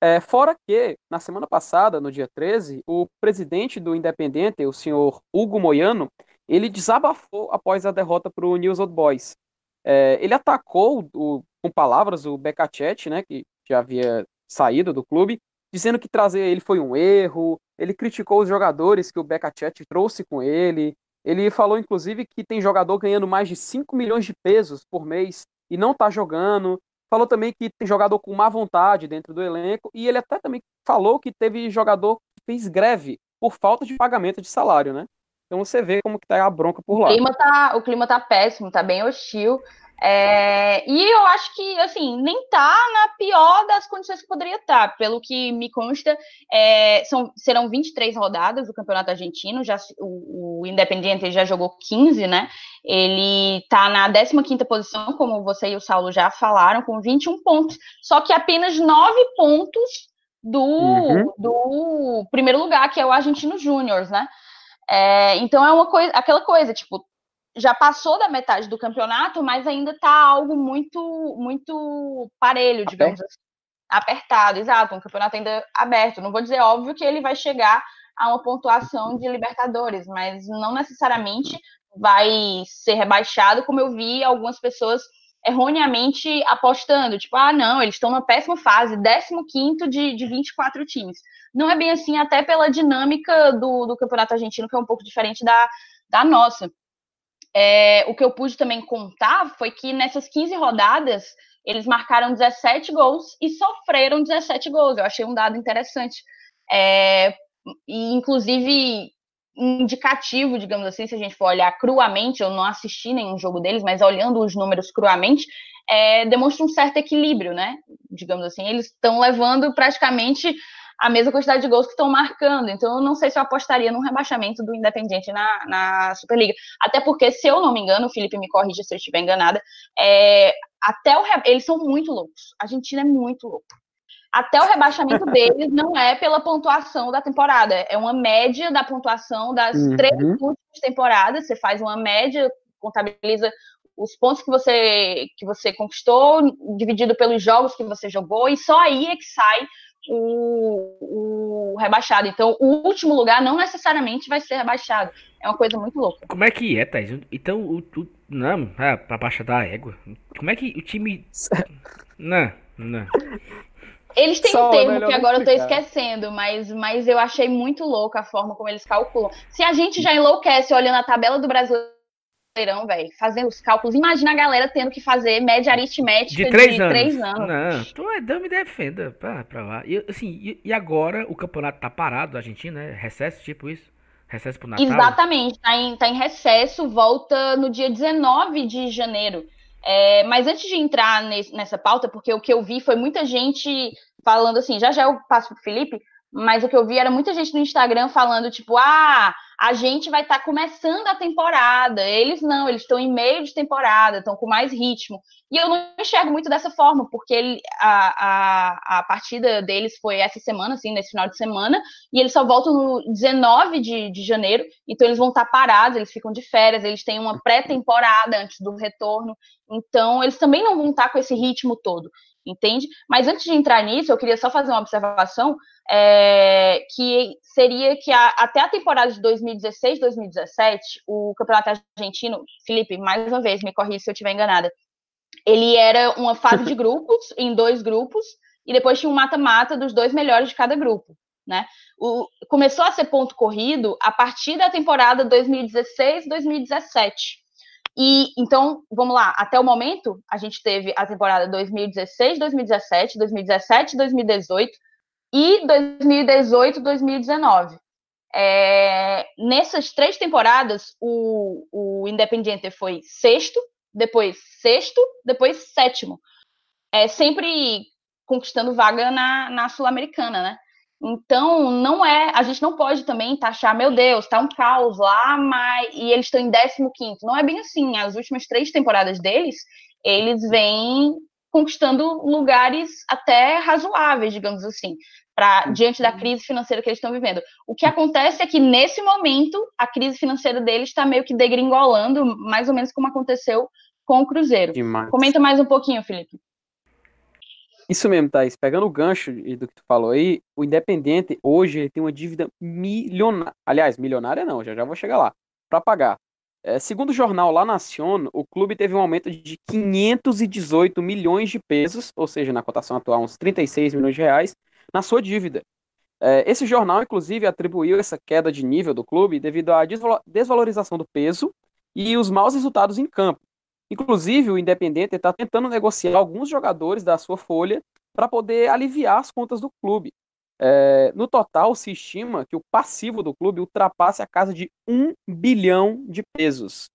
É, fora que, na semana passada, no dia 13, o presidente do Independente, o senhor Hugo Moyano, ele desabafou após a derrota para o News Old Boys. É, ele atacou, o- com palavras, o Becacete, né, que já havia saído do clube, dizendo que trazer ele foi um erro, ele criticou os jogadores que o Becacete trouxe com ele, ele falou, inclusive, que tem jogador ganhando mais de 5 milhões de pesos por mês e não tá jogando. Falou também que tem jogador com má vontade dentro do elenco. E ele até também falou que teve jogador que fez greve por falta de pagamento de salário, né? Então você vê como que tá a bronca por O lá. clima tá, o clima tá péssimo, tá bem hostil. É, e eu acho que, assim, nem tá na pior das condições que poderia estar. Pelo que me consta, é, são, serão 23 rodadas do Campeonato Argentino. Já, o, o Independiente já jogou 15, né? Ele tá na 15ª posição, como você e o Saulo já falaram, com 21 pontos. Só que apenas 9 pontos do, Uhum. do primeiro lugar, que é o Argentino Júnior, né? É, então é uma coisa, aquela coisa, tipo, já passou da metade do campeonato, mas ainda tá algo muito, muito parelho, digamos assim. Apertado, exato, um campeonato ainda aberto. Não vou dizer óbvio que ele vai chegar a uma pontuação de Libertadores, mas não necessariamente vai ser rebaixado, como eu vi algumas pessoas erroneamente apostando, tipo, ah, não, eles estão numa péssima fase, 15 de, de 24 times. Não é bem assim, até pela dinâmica do, do campeonato argentino, que é um pouco diferente da, da nossa. É, o que eu pude também contar foi que nessas 15 rodadas eles marcaram 17 gols e sofreram 17 gols. Eu achei um dado interessante. É, e, inclusive, indicativo, digamos assim, se a gente for olhar cruamente, eu não assisti nenhum jogo deles, mas olhando os números cruamente, é, demonstra um certo equilíbrio, né? Digamos assim, eles estão levando praticamente a mesma quantidade de gols que estão marcando. Então, eu não sei se eu apostaria num rebaixamento do Independiente na, na Superliga. Até porque, se eu não me engano, o Felipe me corrige se eu estiver enganada, é, até o eles são muito loucos. A Argentina é muito louco. Até o rebaixamento deles não é pela pontuação da temporada, é uma média da pontuação das Uhum. três últimas temporadas. Você faz uma média, contabiliza os pontos que você, que você conquistou, dividido pelos jogos que você jogou, e só aí é que sai o, o rebaixado. Então, o último lugar não necessariamente vai ser rebaixado. É uma coisa muito louca. Como é que é, Thaís? Então, o, o, não, é, pra baixa da égua. Como é que o time. Não, não. Eles têm Só um é termo que agora eu tô explicar. esquecendo, mas, mas eu achei muito louco a forma como eles calculam. Se a gente já enlouquece olhando a tabela do Brasileirão, velho, fazendo os cálculos, imagina a galera tendo que fazer média aritmética De três de anos. três anos. Não, tu é dama e defenda. Pra, pra lá. E, assim, e, e agora o campeonato tá parado, a Argentina, né? Recesso, tipo isso? Recesso pro Natal? Exatamente, tá em, tá em recesso, volta no dia 19 de janeiro. É, mas antes de entrar nesse- nessa pauta, porque o que eu vi foi muita gente falando assim, já já eu passo pro Felipe, mas o que eu vi era muita gente no Instagram falando, tipo, ah, a gente vai estar começando a temporada. Eles não, eles estão em meio de temporada, estão com mais ritmo. E eu não enxergo muito dessa forma, porque ele, a, a, a partida deles foi essa semana, assim, nesse final de semana, e eles só voltam no 19 de, de janeiro, então eles vão estar parados, eles ficam de férias, eles têm uma pré-temporada antes do retorno, então eles também não vão estar com esse ritmo todo, entende? Mas antes de entrar nisso, eu queria só fazer uma observação, é, que seria que a, até a temporada de 2016, 2017, o campeonato argentino, Felipe, mais uma vez, me corrija se eu estiver enganada, ele era uma fase de grupos, em dois grupos, e depois tinha um mata-mata dos dois melhores de cada grupo, né? O, começou a ser ponto corrido a partir da temporada 2016-2017. E então, vamos lá, até o momento, a gente teve a temporada 2016, 2017, 2017, 2018 e 2018, 2019. É, nessas três temporadas, o, o Independiente foi sexto, depois sexto, depois sétimo. É, sempre conquistando vaga na, na Sul-Americana, né? Então, não é. A gente não pode também taxar, meu Deus, tá um caos lá, mas. E eles estão em 15. Não é bem assim. As últimas três temporadas deles, eles vêm conquistando lugares até razoáveis, digamos assim. para diante da crise financeira que eles estão vivendo. O que acontece é que nesse momento a crise financeira deles está meio que degringolando, mais ou menos como aconteceu com o Cruzeiro. Demais. Comenta mais um pouquinho, Felipe. Isso mesmo, Thaís. Pegando o gancho do que tu falou aí, o Independente hoje ele tem uma dívida milionária. Aliás, milionária não, já já vou chegar lá. Para pagar. É, segundo o jornal La Nación, o clube teve um aumento de 518 milhões de pesos, ou seja, na cotação atual, uns 36 milhões de reais, na sua dívida. É, esse jornal, inclusive, atribuiu essa queda de nível do clube devido à desvalorização do peso e os maus resultados em campo. Inclusive, o Independente está tentando negociar alguns jogadores da sua folha para poder aliviar as contas do clube. É, no total, se estima que o passivo do clube ultrapasse a casa de 1 bilhão de pesos,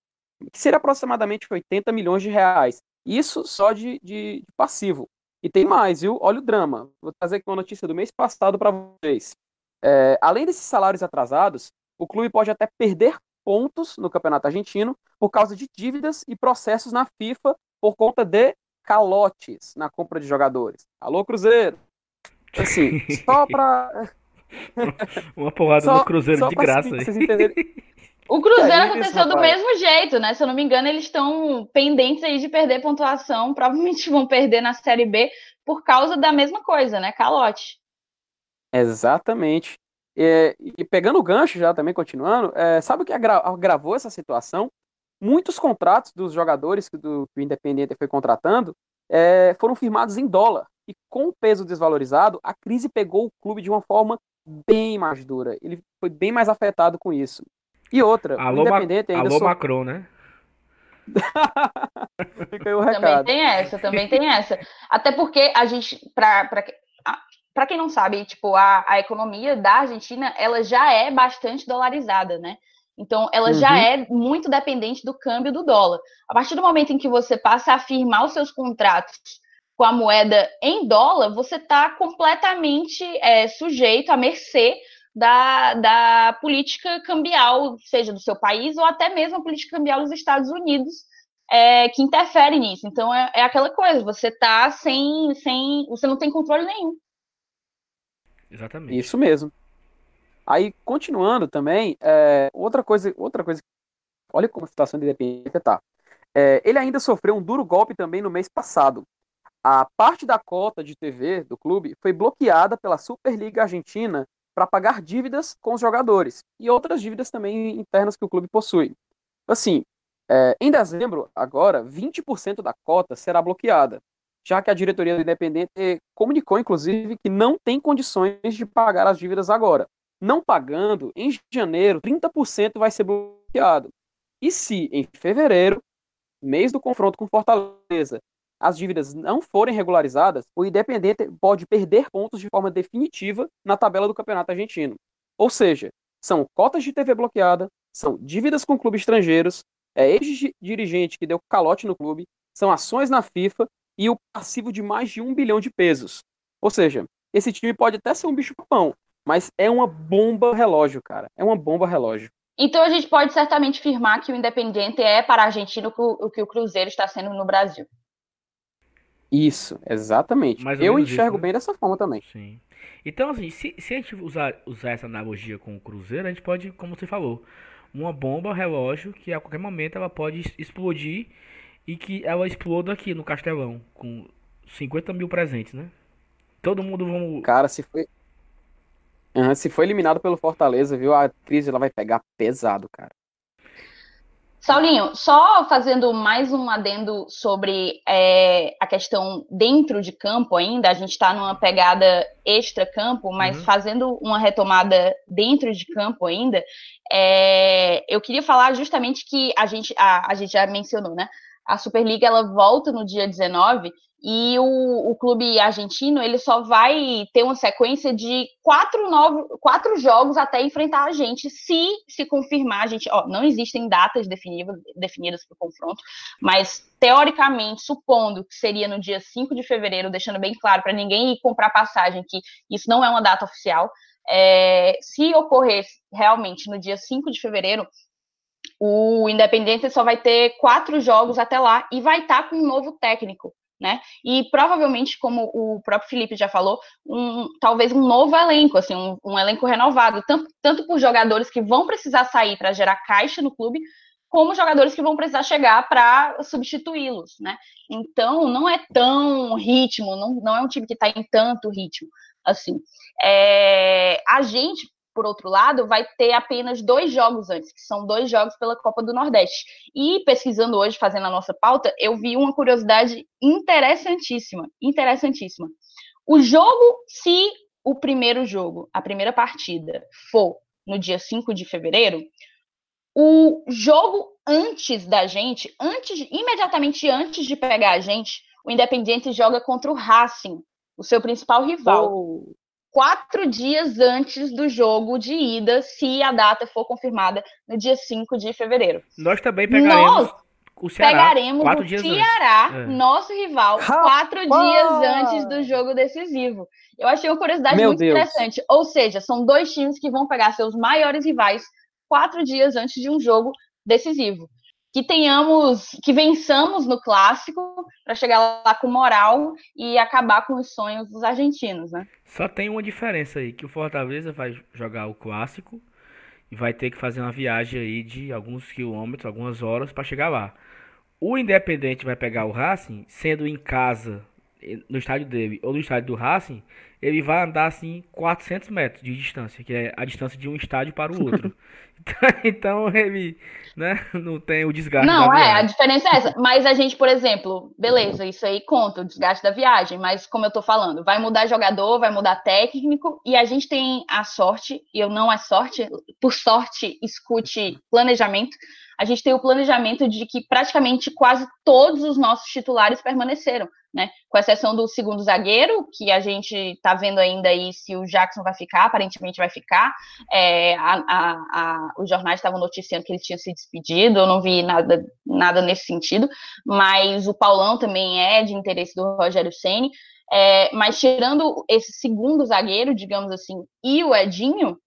que seria aproximadamente 80 milhões de reais. Isso só de, de, de passivo. E tem mais, viu? Olha o drama. Vou trazer aqui uma notícia do mês passado para vocês. É, além desses salários atrasados, o clube pode até perder pontos no Campeonato Argentino por causa de dívidas e processos na FIFA por conta de calotes na compra de jogadores. Alô, Cruzeiro! Assim, só para. Uma porrada só, no Cruzeiro de graça. Vocês entenderem. O Cruzeiro aconteceu do mesmo jeito, né? Se eu não me engano, eles estão pendentes aí de perder pontuação. Provavelmente vão perder na Série B por causa da mesma coisa, né? Calote. Exatamente. E, e pegando o gancho já também, continuando, é, sabe o que agra agravou essa situação? Muitos contratos dos jogadores que, do, que o Independente foi contratando é, foram firmados em dólar. E com o peso desvalorizado, a crise pegou o clube de uma forma bem mais dura. Ele foi bem mais afetado com isso. E outra, alô, o Independente ainda alô so... Macron, né? Fica aí o Também tem essa, também tem essa. Até porque a gente, para para quem não sabe, tipo, a, a economia da Argentina, ela já é bastante dolarizada, né? Então, ela Uhum. já é muito dependente do câmbio do dólar. A partir do momento em que você passa a firmar os seus contratos com a moeda em dólar, você está completamente é, sujeito à mercê da, da política cambial, seja do seu país ou até mesmo a política cambial dos Estados Unidos, é, que interfere nisso. Então, é, é aquela coisa, você tá sem, sem. Você não tem controle nenhum. Exatamente. Isso mesmo. Aí, continuando também, é, outra coisa, outra coisa, olha como a situação do Independente tá. É, ele ainda sofreu um duro golpe também no mês passado. A parte da cota de TV do clube foi bloqueada pela Superliga Argentina para pagar dívidas com os jogadores e outras dívidas também internas que o clube possui. Assim, é, em dezembro, agora, 20% da cota será bloqueada, já que a diretoria do Independente comunicou, inclusive, que não tem condições de pagar as dívidas agora. Não pagando, em janeiro, 30% vai ser bloqueado. E se em fevereiro, mês do confronto com Fortaleza, as dívidas não forem regularizadas, o Independente pode perder pontos de forma definitiva na tabela do Campeonato Argentino. Ou seja, são cotas de TV bloqueada, são dívidas com clubes estrangeiros, é ex-dirigente que deu calote no clube, são ações na FIFA e o passivo de mais de um bilhão de pesos. Ou seja, esse time pode até ser um bicho-papão, mas é uma bomba relógio, cara. É uma bomba relógio. Então a gente pode certamente afirmar que o Independente é para a Argentina o que o Cruzeiro está sendo no Brasil. Isso, exatamente. Eu enxergo isso, né? bem dessa forma também. Sim. Então, assim, se, se a gente usar, usar essa analogia com o Cruzeiro, a gente pode, como você falou, uma bomba relógio que a qualquer momento ela pode explodir e que ela exploda aqui no Castelão, com 50 mil presentes, né? Todo mundo vamos. Cara, se foi. Aham, se foi eliminado pelo Fortaleza, viu? A crise ela vai pegar pesado, cara. Saulinho, só fazendo mais um adendo sobre é, a questão dentro de campo ainda, a gente está numa pegada extra-campo, mas Uhum. fazendo uma retomada dentro de campo ainda, é, eu queria falar justamente que a gente, a, a gente já mencionou, né? A Superliga ela volta no dia 19 e o, o clube argentino ele só vai ter uma sequência de quatro, novos, quatro jogos até enfrentar a gente, se se confirmar a gente. Ó, não existem datas definidas, definidas para o confronto, mas teoricamente, supondo que seria no dia 5 de fevereiro, deixando bem claro para ninguém ir comprar passagem, que isso não é uma data oficial. é, se ocorrer realmente no dia 5 de fevereiro, o Independente só vai ter quatro jogos até lá e vai estar com um novo técnico. Né? E provavelmente, como o próprio Felipe já falou, um, talvez um novo elenco, assim, um, um elenco renovado, tanto, tanto por jogadores que vão precisar sair para gerar caixa no clube, como jogadores que vão precisar chegar para substituí-los, né? Então, não é tão ritmo, não, não é um time que está em tanto ritmo, assim. É, a gente, por outro lado, vai ter apenas dois jogos antes, que são dois jogos pela Copa do Nordeste. E pesquisando hoje, fazendo a nossa pauta, eu vi uma curiosidade interessantíssima, interessantíssima. O jogo, se o primeiro jogo, a primeira partida, for no dia 5 de fevereiro, o jogo antes da gente, antes, imediatamente antes de pegar a gente, o Independiente joga contra o Racing, o seu principal rival. Oh quatro dias antes do jogo de ida, se a data for confirmada no dia 5 de fevereiro. Nós também pegaremos Nós o Ceará. Pegaremos quatro o dias Ceará, é. nosso rival, quatro dias antes do jogo decisivo. Eu achei uma curiosidade Meu muito Deus. interessante. Ou seja, são dois times que vão pegar seus maiores rivais quatro dias antes de um jogo decisivo que tenhamos, que vençamos no clássico para chegar lá com moral e acabar com os sonhos dos argentinos, né? Só tem uma diferença aí, que o Fortaleza vai jogar o clássico e vai ter que fazer uma viagem aí de alguns quilômetros, algumas horas para chegar lá. O Independente vai pegar o Racing, sendo em casa, no estádio dele ou no estádio do Racing, ele vai andar assim 400 metros de distância, que é a distância de um estádio para o outro. então ele né, não tem o desgaste. Não, é, a diferença é essa. Mas a gente, por exemplo, beleza, isso aí conta o desgaste da viagem, mas como eu tô falando, vai mudar jogador, vai mudar técnico, e a gente tem a sorte, e eu não é sorte, por sorte, escute planejamento. A gente tem o planejamento de que praticamente quase todos os nossos titulares permaneceram né? Com exceção do segundo zagueiro, que a gente está vendo ainda aí se o Jackson vai ficar, aparentemente vai ficar. É, a, a, a, os jornais estavam noticiando que ele tinha se despedido, eu não vi nada, nada nesse sentido, mas o Paulão também é de interesse do Rogério Ceni. É, mas tirando esse segundo zagueiro, digamos assim, e o Edinho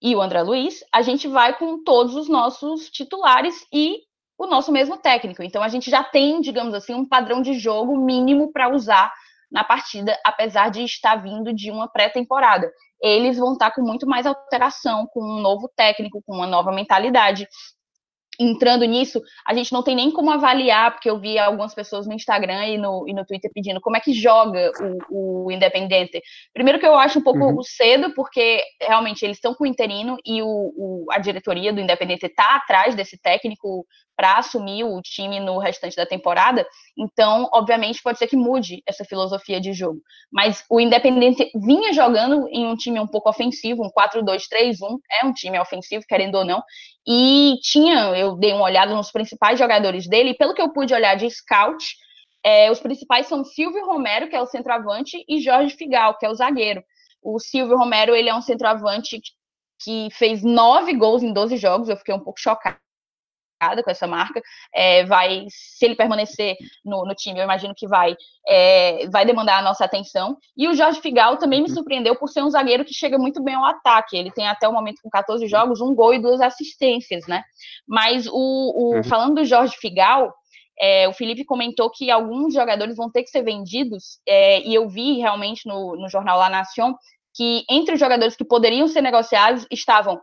e o André Luiz, a gente vai com todos os nossos titulares e o nosso mesmo técnico. Então a gente já tem, digamos assim, um padrão de jogo mínimo para usar na partida, apesar de estar vindo de uma pré-temporada. Eles vão estar com muito mais alteração, com um novo técnico, com uma nova mentalidade entrando nisso, a gente não tem nem como avaliar, porque eu vi algumas pessoas no Instagram e no, e no Twitter pedindo como é que joga o, o Independente. Primeiro que eu acho um pouco uhum. cedo, porque realmente eles estão com o interino e o, o, a diretoria do Independente está atrás desse técnico para assumir o time no restante da temporada. Então, obviamente, pode ser que mude essa filosofia de jogo. Mas o Independente vinha jogando em um time um pouco ofensivo, um 4-2-3-1, é um time ofensivo, querendo ou não, e tinha, eu dei uma olhada nos principais jogadores dele, e pelo que eu pude olhar de scout, é, os principais são Silvio Romero, que é o centroavante, e Jorge Figal, que é o zagueiro. O Silvio Romero, ele é um centroavante que fez nove gols em 12 jogos, eu fiquei um pouco chocada com essa marca. É, vai, se ele permanecer no, no, time, eu imagino que vai, é, vai demandar a nossa atenção. E o Jorge Figal também me uhum. surpreendeu por ser um zagueiro que chega muito bem ao ataque. Ele tem até o momento com 14 jogos, um gol e duas assistências, né? Mas o, o uhum. falando do Jorge Figal, é, o Felipe comentou que alguns jogadores vão ter que ser vendidos, é, e eu vi realmente no, no jornal La Nación que entre os jogadores que poderiam ser negociados estavam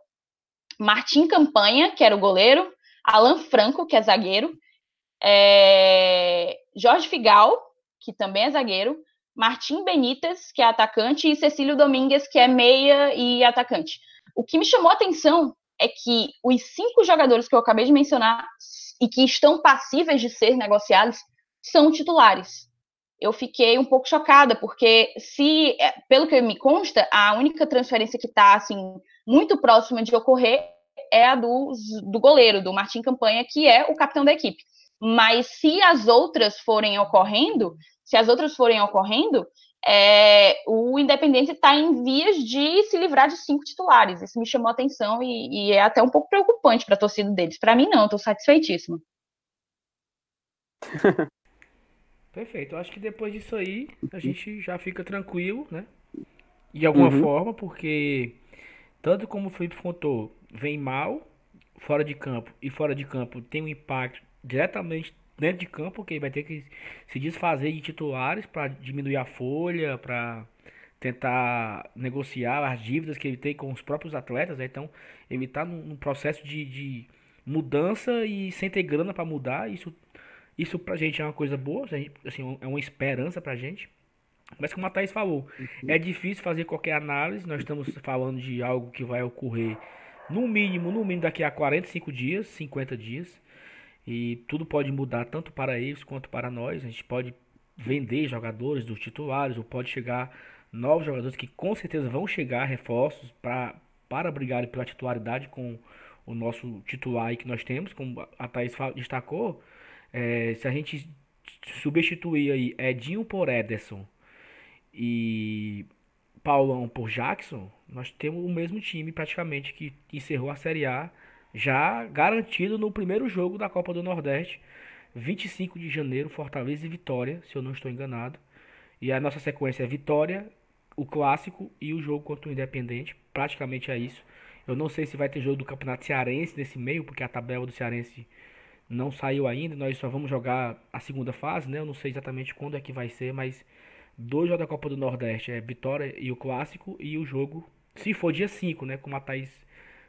Martim Campanha, que era o goleiro, Alan Franco, que é zagueiro, é, Jorge Figal, que também é zagueiro, Martim Benítez, que é atacante, e Cecílio Domingues, que é meia e atacante. O que me chamou a atenção é que os cinco jogadores que eu acabei de mencionar e que estão passíveis de ser negociados são titulares. Eu fiquei um pouco chocada, porque se, é, pelo que me consta, a única transferência que está assim muito próxima de ocorrer é a do, do goleiro, do Martim Campanha, que é o capitão da equipe. Mas se as outras forem ocorrendo, se as outras forem ocorrendo, é, o Independente está em vias de se livrar de cinco titulares. Isso me chamou a atenção e, e é até um pouco preocupante para a torcida deles. Para mim, não, estou satisfeitíssima. Perfeito. Eu acho que depois disso aí a gente já fica tranquilo, né? De alguma uhum. forma, porque tanto como o Felipe contou, vem mal fora de campo e fora de campo tem um impacto diretamente dentro de campo, porque vai ter que se desfazer de titulares para diminuir a folha, para tentar negociar as dívidas que ele tem com os próprios atletas. Né? Então, ele está num, num, processo de, de, mudança e sem ter grana para mudar. Isso, isso pra gente é uma coisa boa, assim, é uma esperança pra gente. Mas como a Thaís falou, uhum. é difícil fazer qualquer análise. Nós estamos falando de algo que vai ocorrer no mínimo, no mínimo daqui a 45 dias, 50 dias. E tudo pode mudar tanto para eles quanto para nós. A gente pode vender jogadores dos titulares ou pode chegar novos jogadores que com certeza vão chegar reforços para para brigar pela titularidade com o nosso titular que nós temos, como a Thaís destacou, é, se a gente substituir aí Edinho por Ederson e Paulão por Jackson, nós temos o mesmo time praticamente que encerrou a Série A já garantido no primeiro jogo da Copa do Nordeste, 25 de janeiro, Fortaleza e Vitória, se eu não estou enganado. E a nossa sequência é Vitória, o clássico e o jogo contra o Independente, praticamente é isso. Eu não sei se vai ter jogo do Campeonato Cearense nesse meio, porque a tabela do Cearense não saiu ainda. Nós só vamos jogar a segunda fase, né? Eu não sei exatamente quando é que vai ser, mas dois jogos da Copa do Nordeste é Vitória e o Clássico e o jogo, se for dia 5, né? Como a Thaís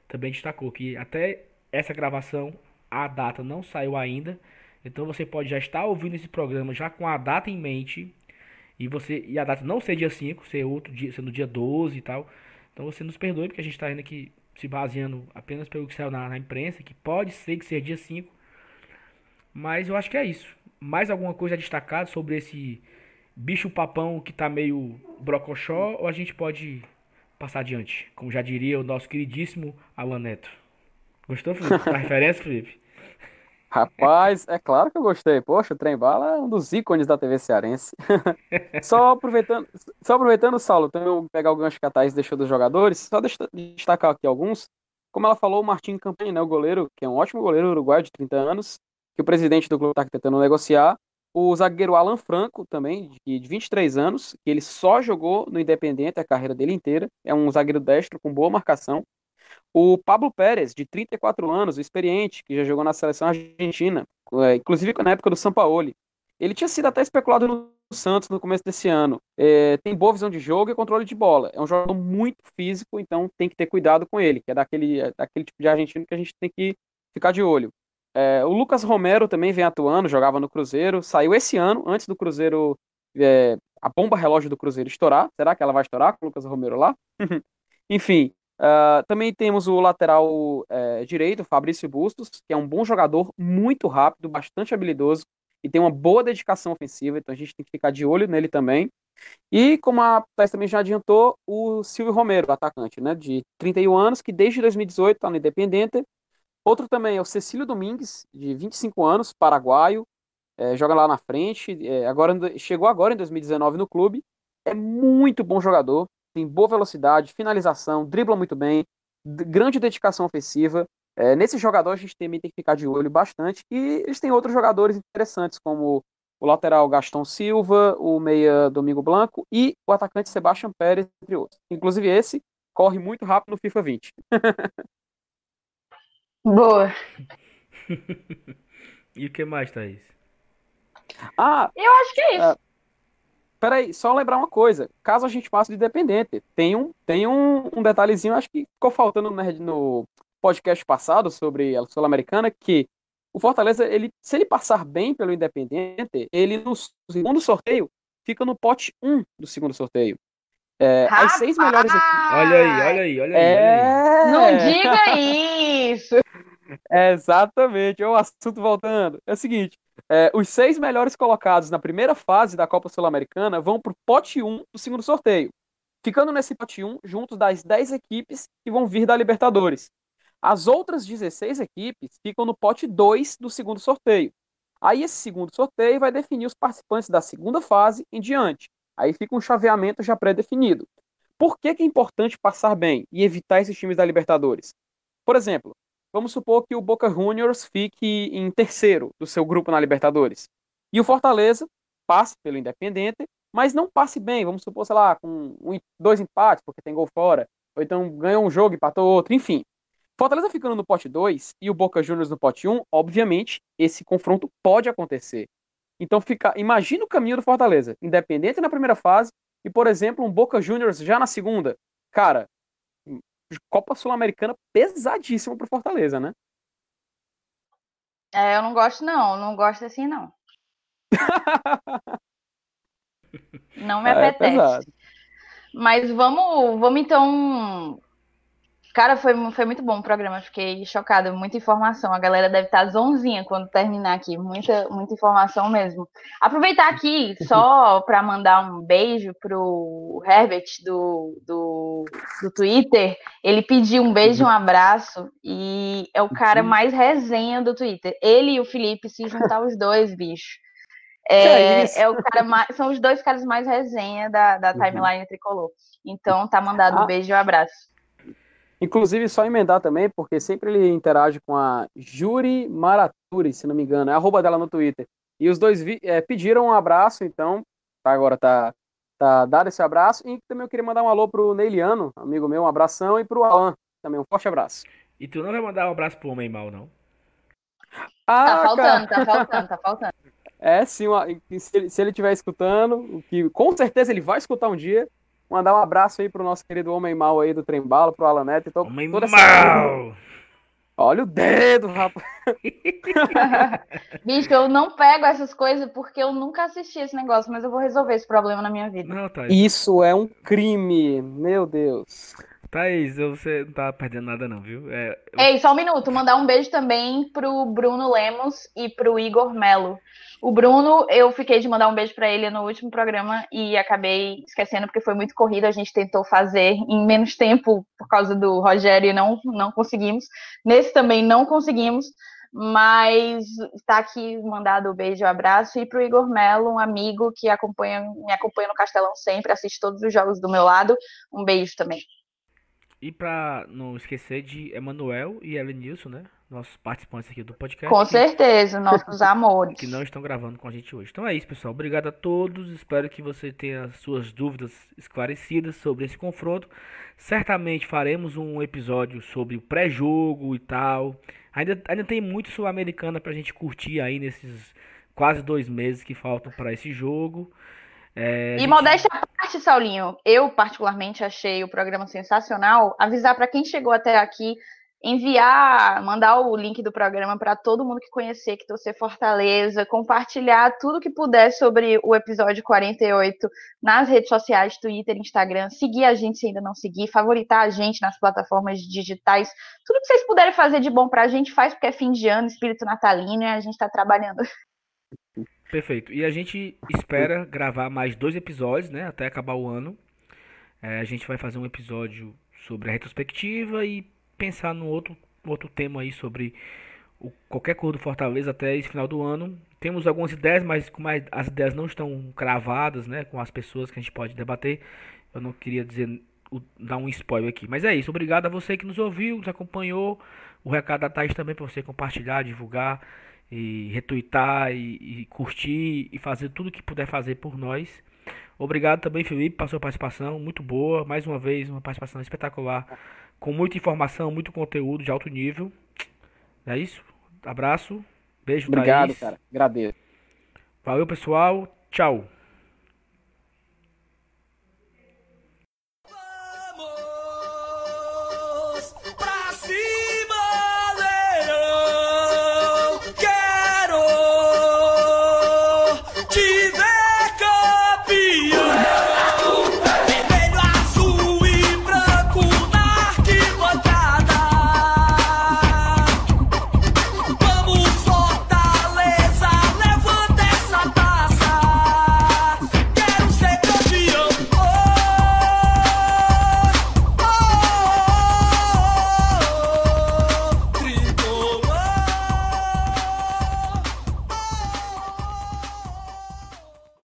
também destacou, que até essa gravação a data não saiu ainda. Então você pode já estar ouvindo esse programa já com a data em mente. E você e a data não ser dia 5, ser outro dia, ser no dia 12 e tal. Então você nos perdoe porque a gente está ainda aqui se baseando apenas pelo que saiu na, na imprensa, que pode ser que seja dia 5. Mas eu acho que é isso. Mais alguma coisa a destacar sobre esse bicho papão que tá meio brocochó ou a gente pode passar adiante? Como já diria o nosso queridíssimo Alan Neto. Gostou, Felipe? Da referência, Felipe? Rapaz, é claro que eu gostei. Poxa, o Trem Bala é um dos ícones da TV cearense. só aproveitando, só aproveitando, Saulo, também pegar o gancho que a Thaís deixou dos jogadores, só destacar aqui alguns. Como ela falou, o Martim Campanha, né, o goleiro, que é um ótimo goleiro uruguaio de 30 anos, que o presidente do clube está tentando negociar. O zagueiro Alan Franco, também, de, de 23 anos, que ele só jogou no Independente a carreira dele inteira. É um zagueiro destro com boa marcação. O Pablo Pérez, de 34 anos, experiente, que já jogou na seleção argentina, é, inclusive na época do Sampaoli. Ele tinha sido até especulado no Santos no começo desse ano. É, tem boa visão de jogo e controle de bola. É um jogador muito físico, então tem que ter cuidado com ele, que é daquele, é daquele tipo de argentino que a gente tem que ficar de olho. É, o Lucas Romero também vem atuando, jogava no Cruzeiro, saiu esse ano, antes do Cruzeiro, é, a bomba relógio do Cruzeiro estourar. Será que ela vai estourar com o Lucas Romero lá? Enfim, uh, também temos o lateral é, direito, Fabrício Bustos, que é um bom jogador, muito rápido, bastante habilidoso e tem uma boa dedicação ofensiva, então a gente tem que ficar de olho nele também. E como a Thais também já adiantou, o Silvio Romero, atacante, né, de 31 anos, que desde 2018 está no Independente, Outro também é o Cecílio Domingues, de 25 anos, paraguaio, é, joga lá na frente, é, agora chegou agora em 2019 no clube, é muito bom jogador, tem boa velocidade, finalização, dribla muito bem, grande dedicação ofensiva. É, nesse jogador a gente também tem que ficar de olho bastante. E eles têm outros jogadores interessantes, como o lateral Gaston Silva, o meia Domingo Blanco e o atacante Sebastião Pérez, entre outros. Inclusive esse corre muito rápido no FIFA 20. Boa. e o que mais, Thaís? Ah, eu acho que é isso. Uh, peraí, só lembrar uma coisa. Caso a gente passe de dependente, tem um, tem um, um detalhezinho, acho que ficou faltando no, no podcast passado sobre a Sul-Americana, que o Fortaleza, ele, se ele passar bem pelo Independente, ele no segundo sorteio fica no pote 1 do segundo sorteio. É, as seis melhores equipes. Olha aí, olha aí, olha aí. É... Não diga isso! É, exatamente, é o assunto voltando. É o seguinte: é, os seis melhores colocados na primeira fase da Copa Sul-Americana vão para o pote 1 do segundo sorteio, ficando nesse pote 1 junto das 10 equipes que vão vir da Libertadores. As outras 16 equipes ficam no pote 2 do segundo sorteio. Aí esse segundo sorteio vai definir os participantes da segunda fase em diante. Aí fica um chaveamento já pré-definido. Por que, que é importante passar bem e evitar esses times da Libertadores? Por exemplo, vamos supor que o Boca Juniors fique em terceiro do seu grupo na Libertadores. E o Fortaleza passe pelo Independente, mas não passe bem, vamos supor, sei lá, com dois empates, porque tem gol fora, ou então ganha um jogo e empatou outro, enfim. Fortaleza ficando no pote 2 e o Boca Juniors no pote 1, obviamente, esse confronto pode acontecer. Então, fica, imagina o caminho do Fortaleza, independente na primeira fase e, por exemplo, um Boca Juniors já na segunda. Cara, Copa Sul-Americana pesadíssimo pro Fortaleza, né? É, eu não gosto, não. Não gosto assim, não. não me É apetece. pesado. Mas vamos, vamos então. Cara, foi, foi muito bom o programa. Fiquei chocada. Muita informação. A galera deve estar zonzinha quando terminar aqui. Muita, muita informação mesmo. Aproveitar aqui só para mandar um beijo pro Herbert do, do, do Twitter. Ele pediu um beijo e um abraço. E é o cara mais resenha do Twitter. Ele e o Felipe se juntar os dois, bicho. É, isso? é o cara mais, são os dois caras mais resenha da, da Uhum. timeline tricolor. Então tá mandado Ah. um beijo e um abraço. Inclusive, só emendar também, porque sempre ele interage com a Juri Maraturi, se não me engano, é a arroba dela no Twitter. E os dois vi- é, pediram um abraço, então tá, agora tá, tá dado esse abraço. E também eu queria mandar um alô pro Neiliano, amigo meu, um abração, e pro Alan também, um forte abraço. E tu não vai mandar um abraço pro homem mal, não? Ah, Tá faltando, cara, tá faltando, tá faltando. é sim, uma- se ele, se ele estiver escutando, o que com certeza ele vai escutar um dia, mandar um abraço aí pro nosso querido homem mal aí do Trembalo, pro Alan Neto. Então, Homem toda essa- mal! Olha o dedo, rapaz. Bicho, eu não pego essas coisas porque eu nunca assisti esse negócio, mas eu vou resolver esse problema na minha vida. Não, Thaís. Isso é um crime, meu Deus. Thaís, você não tá perdendo nada, não, viu? É, Ei, só um minuto, mandar um beijo também pro Bruno Lemos e pro Igor Melo. O Bruno, eu fiquei de mandar um beijo pra ele no último programa e acabei esquecendo porque foi muito corrido. A gente tentou fazer em menos tempo por causa do Rogério e não, não conseguimos. Nesse também não conseguimos, mas está aqui mandado o beijo e o abraço. E pro Igor Melo, um amigo que acompanha, me acompanha no Castelão sempre, assiste todos os jogos do meu lado. Um beijo também. E pra não esquecer de Emanuel e Elenilson, né? Nossos participantes aqui do podcast. Com que- certeza, nossos amores. que não estão gravando com a gente hoje. Então é isso, pessoal. Obrigado a todos. Espero que você tenha suas dúvidas esclarecidas sobre esse confronto. Certamente faremos um episódio sobre o pré-jogo e tal. Ainda, ainda tem muito Sul-Americana pra gente curtir aí nesses quase dois meses que faltam para esse jogo. É, E gente- modéstia à parte, Saulinho, eu particularmente achei o programa sensacional. Avisar para quem chegou até aqui, enviar, mandar o link do programa para todo mundo que conhecer, que torcer Fortaleza, compartilhar tudo que puder sobre o episódio 48 nas redes sociais, Twitter, Instagram, seguir a gente se ainda não seguir, favoritar a gente nas plataformas digitais. Tudo que vocês puderem fazer de bom para a gente, faz porque é fim de ano, espírito natalino, e a gente está trabalhando. Perfeito. E a gente espera gravar mais dois episódios, né? Até acabar o ano. É, a gente vai fazer um episódio sobre a retrospectiva e pensar num outro, outro tema aí sobre o, qualquer cor do Fortaleza até esse final do ano. Temos algumas ideias, mas como as as ideias não estão cravadas, né? Com as pessoas que a gente pode debater, eu não queria dizer dar um spoiler aqui. Mas é isso. Obrigado a você que nos ouviu, nos acompanhou. O recado da Thaís também para você compartilhar, divulgar e retweetar e, e curtir e fazer tudo que puder fazer por nós. Obrigado também, Felipe, pela sua participação, muito boa. Mais uma vez, uma participação espetacular, com muita informação, muito conteúdo de alto nível. É isso. Abraço, beijo, Obrigado, Thaís. cara. Agradeço. Valeu, pessoal. Tchau.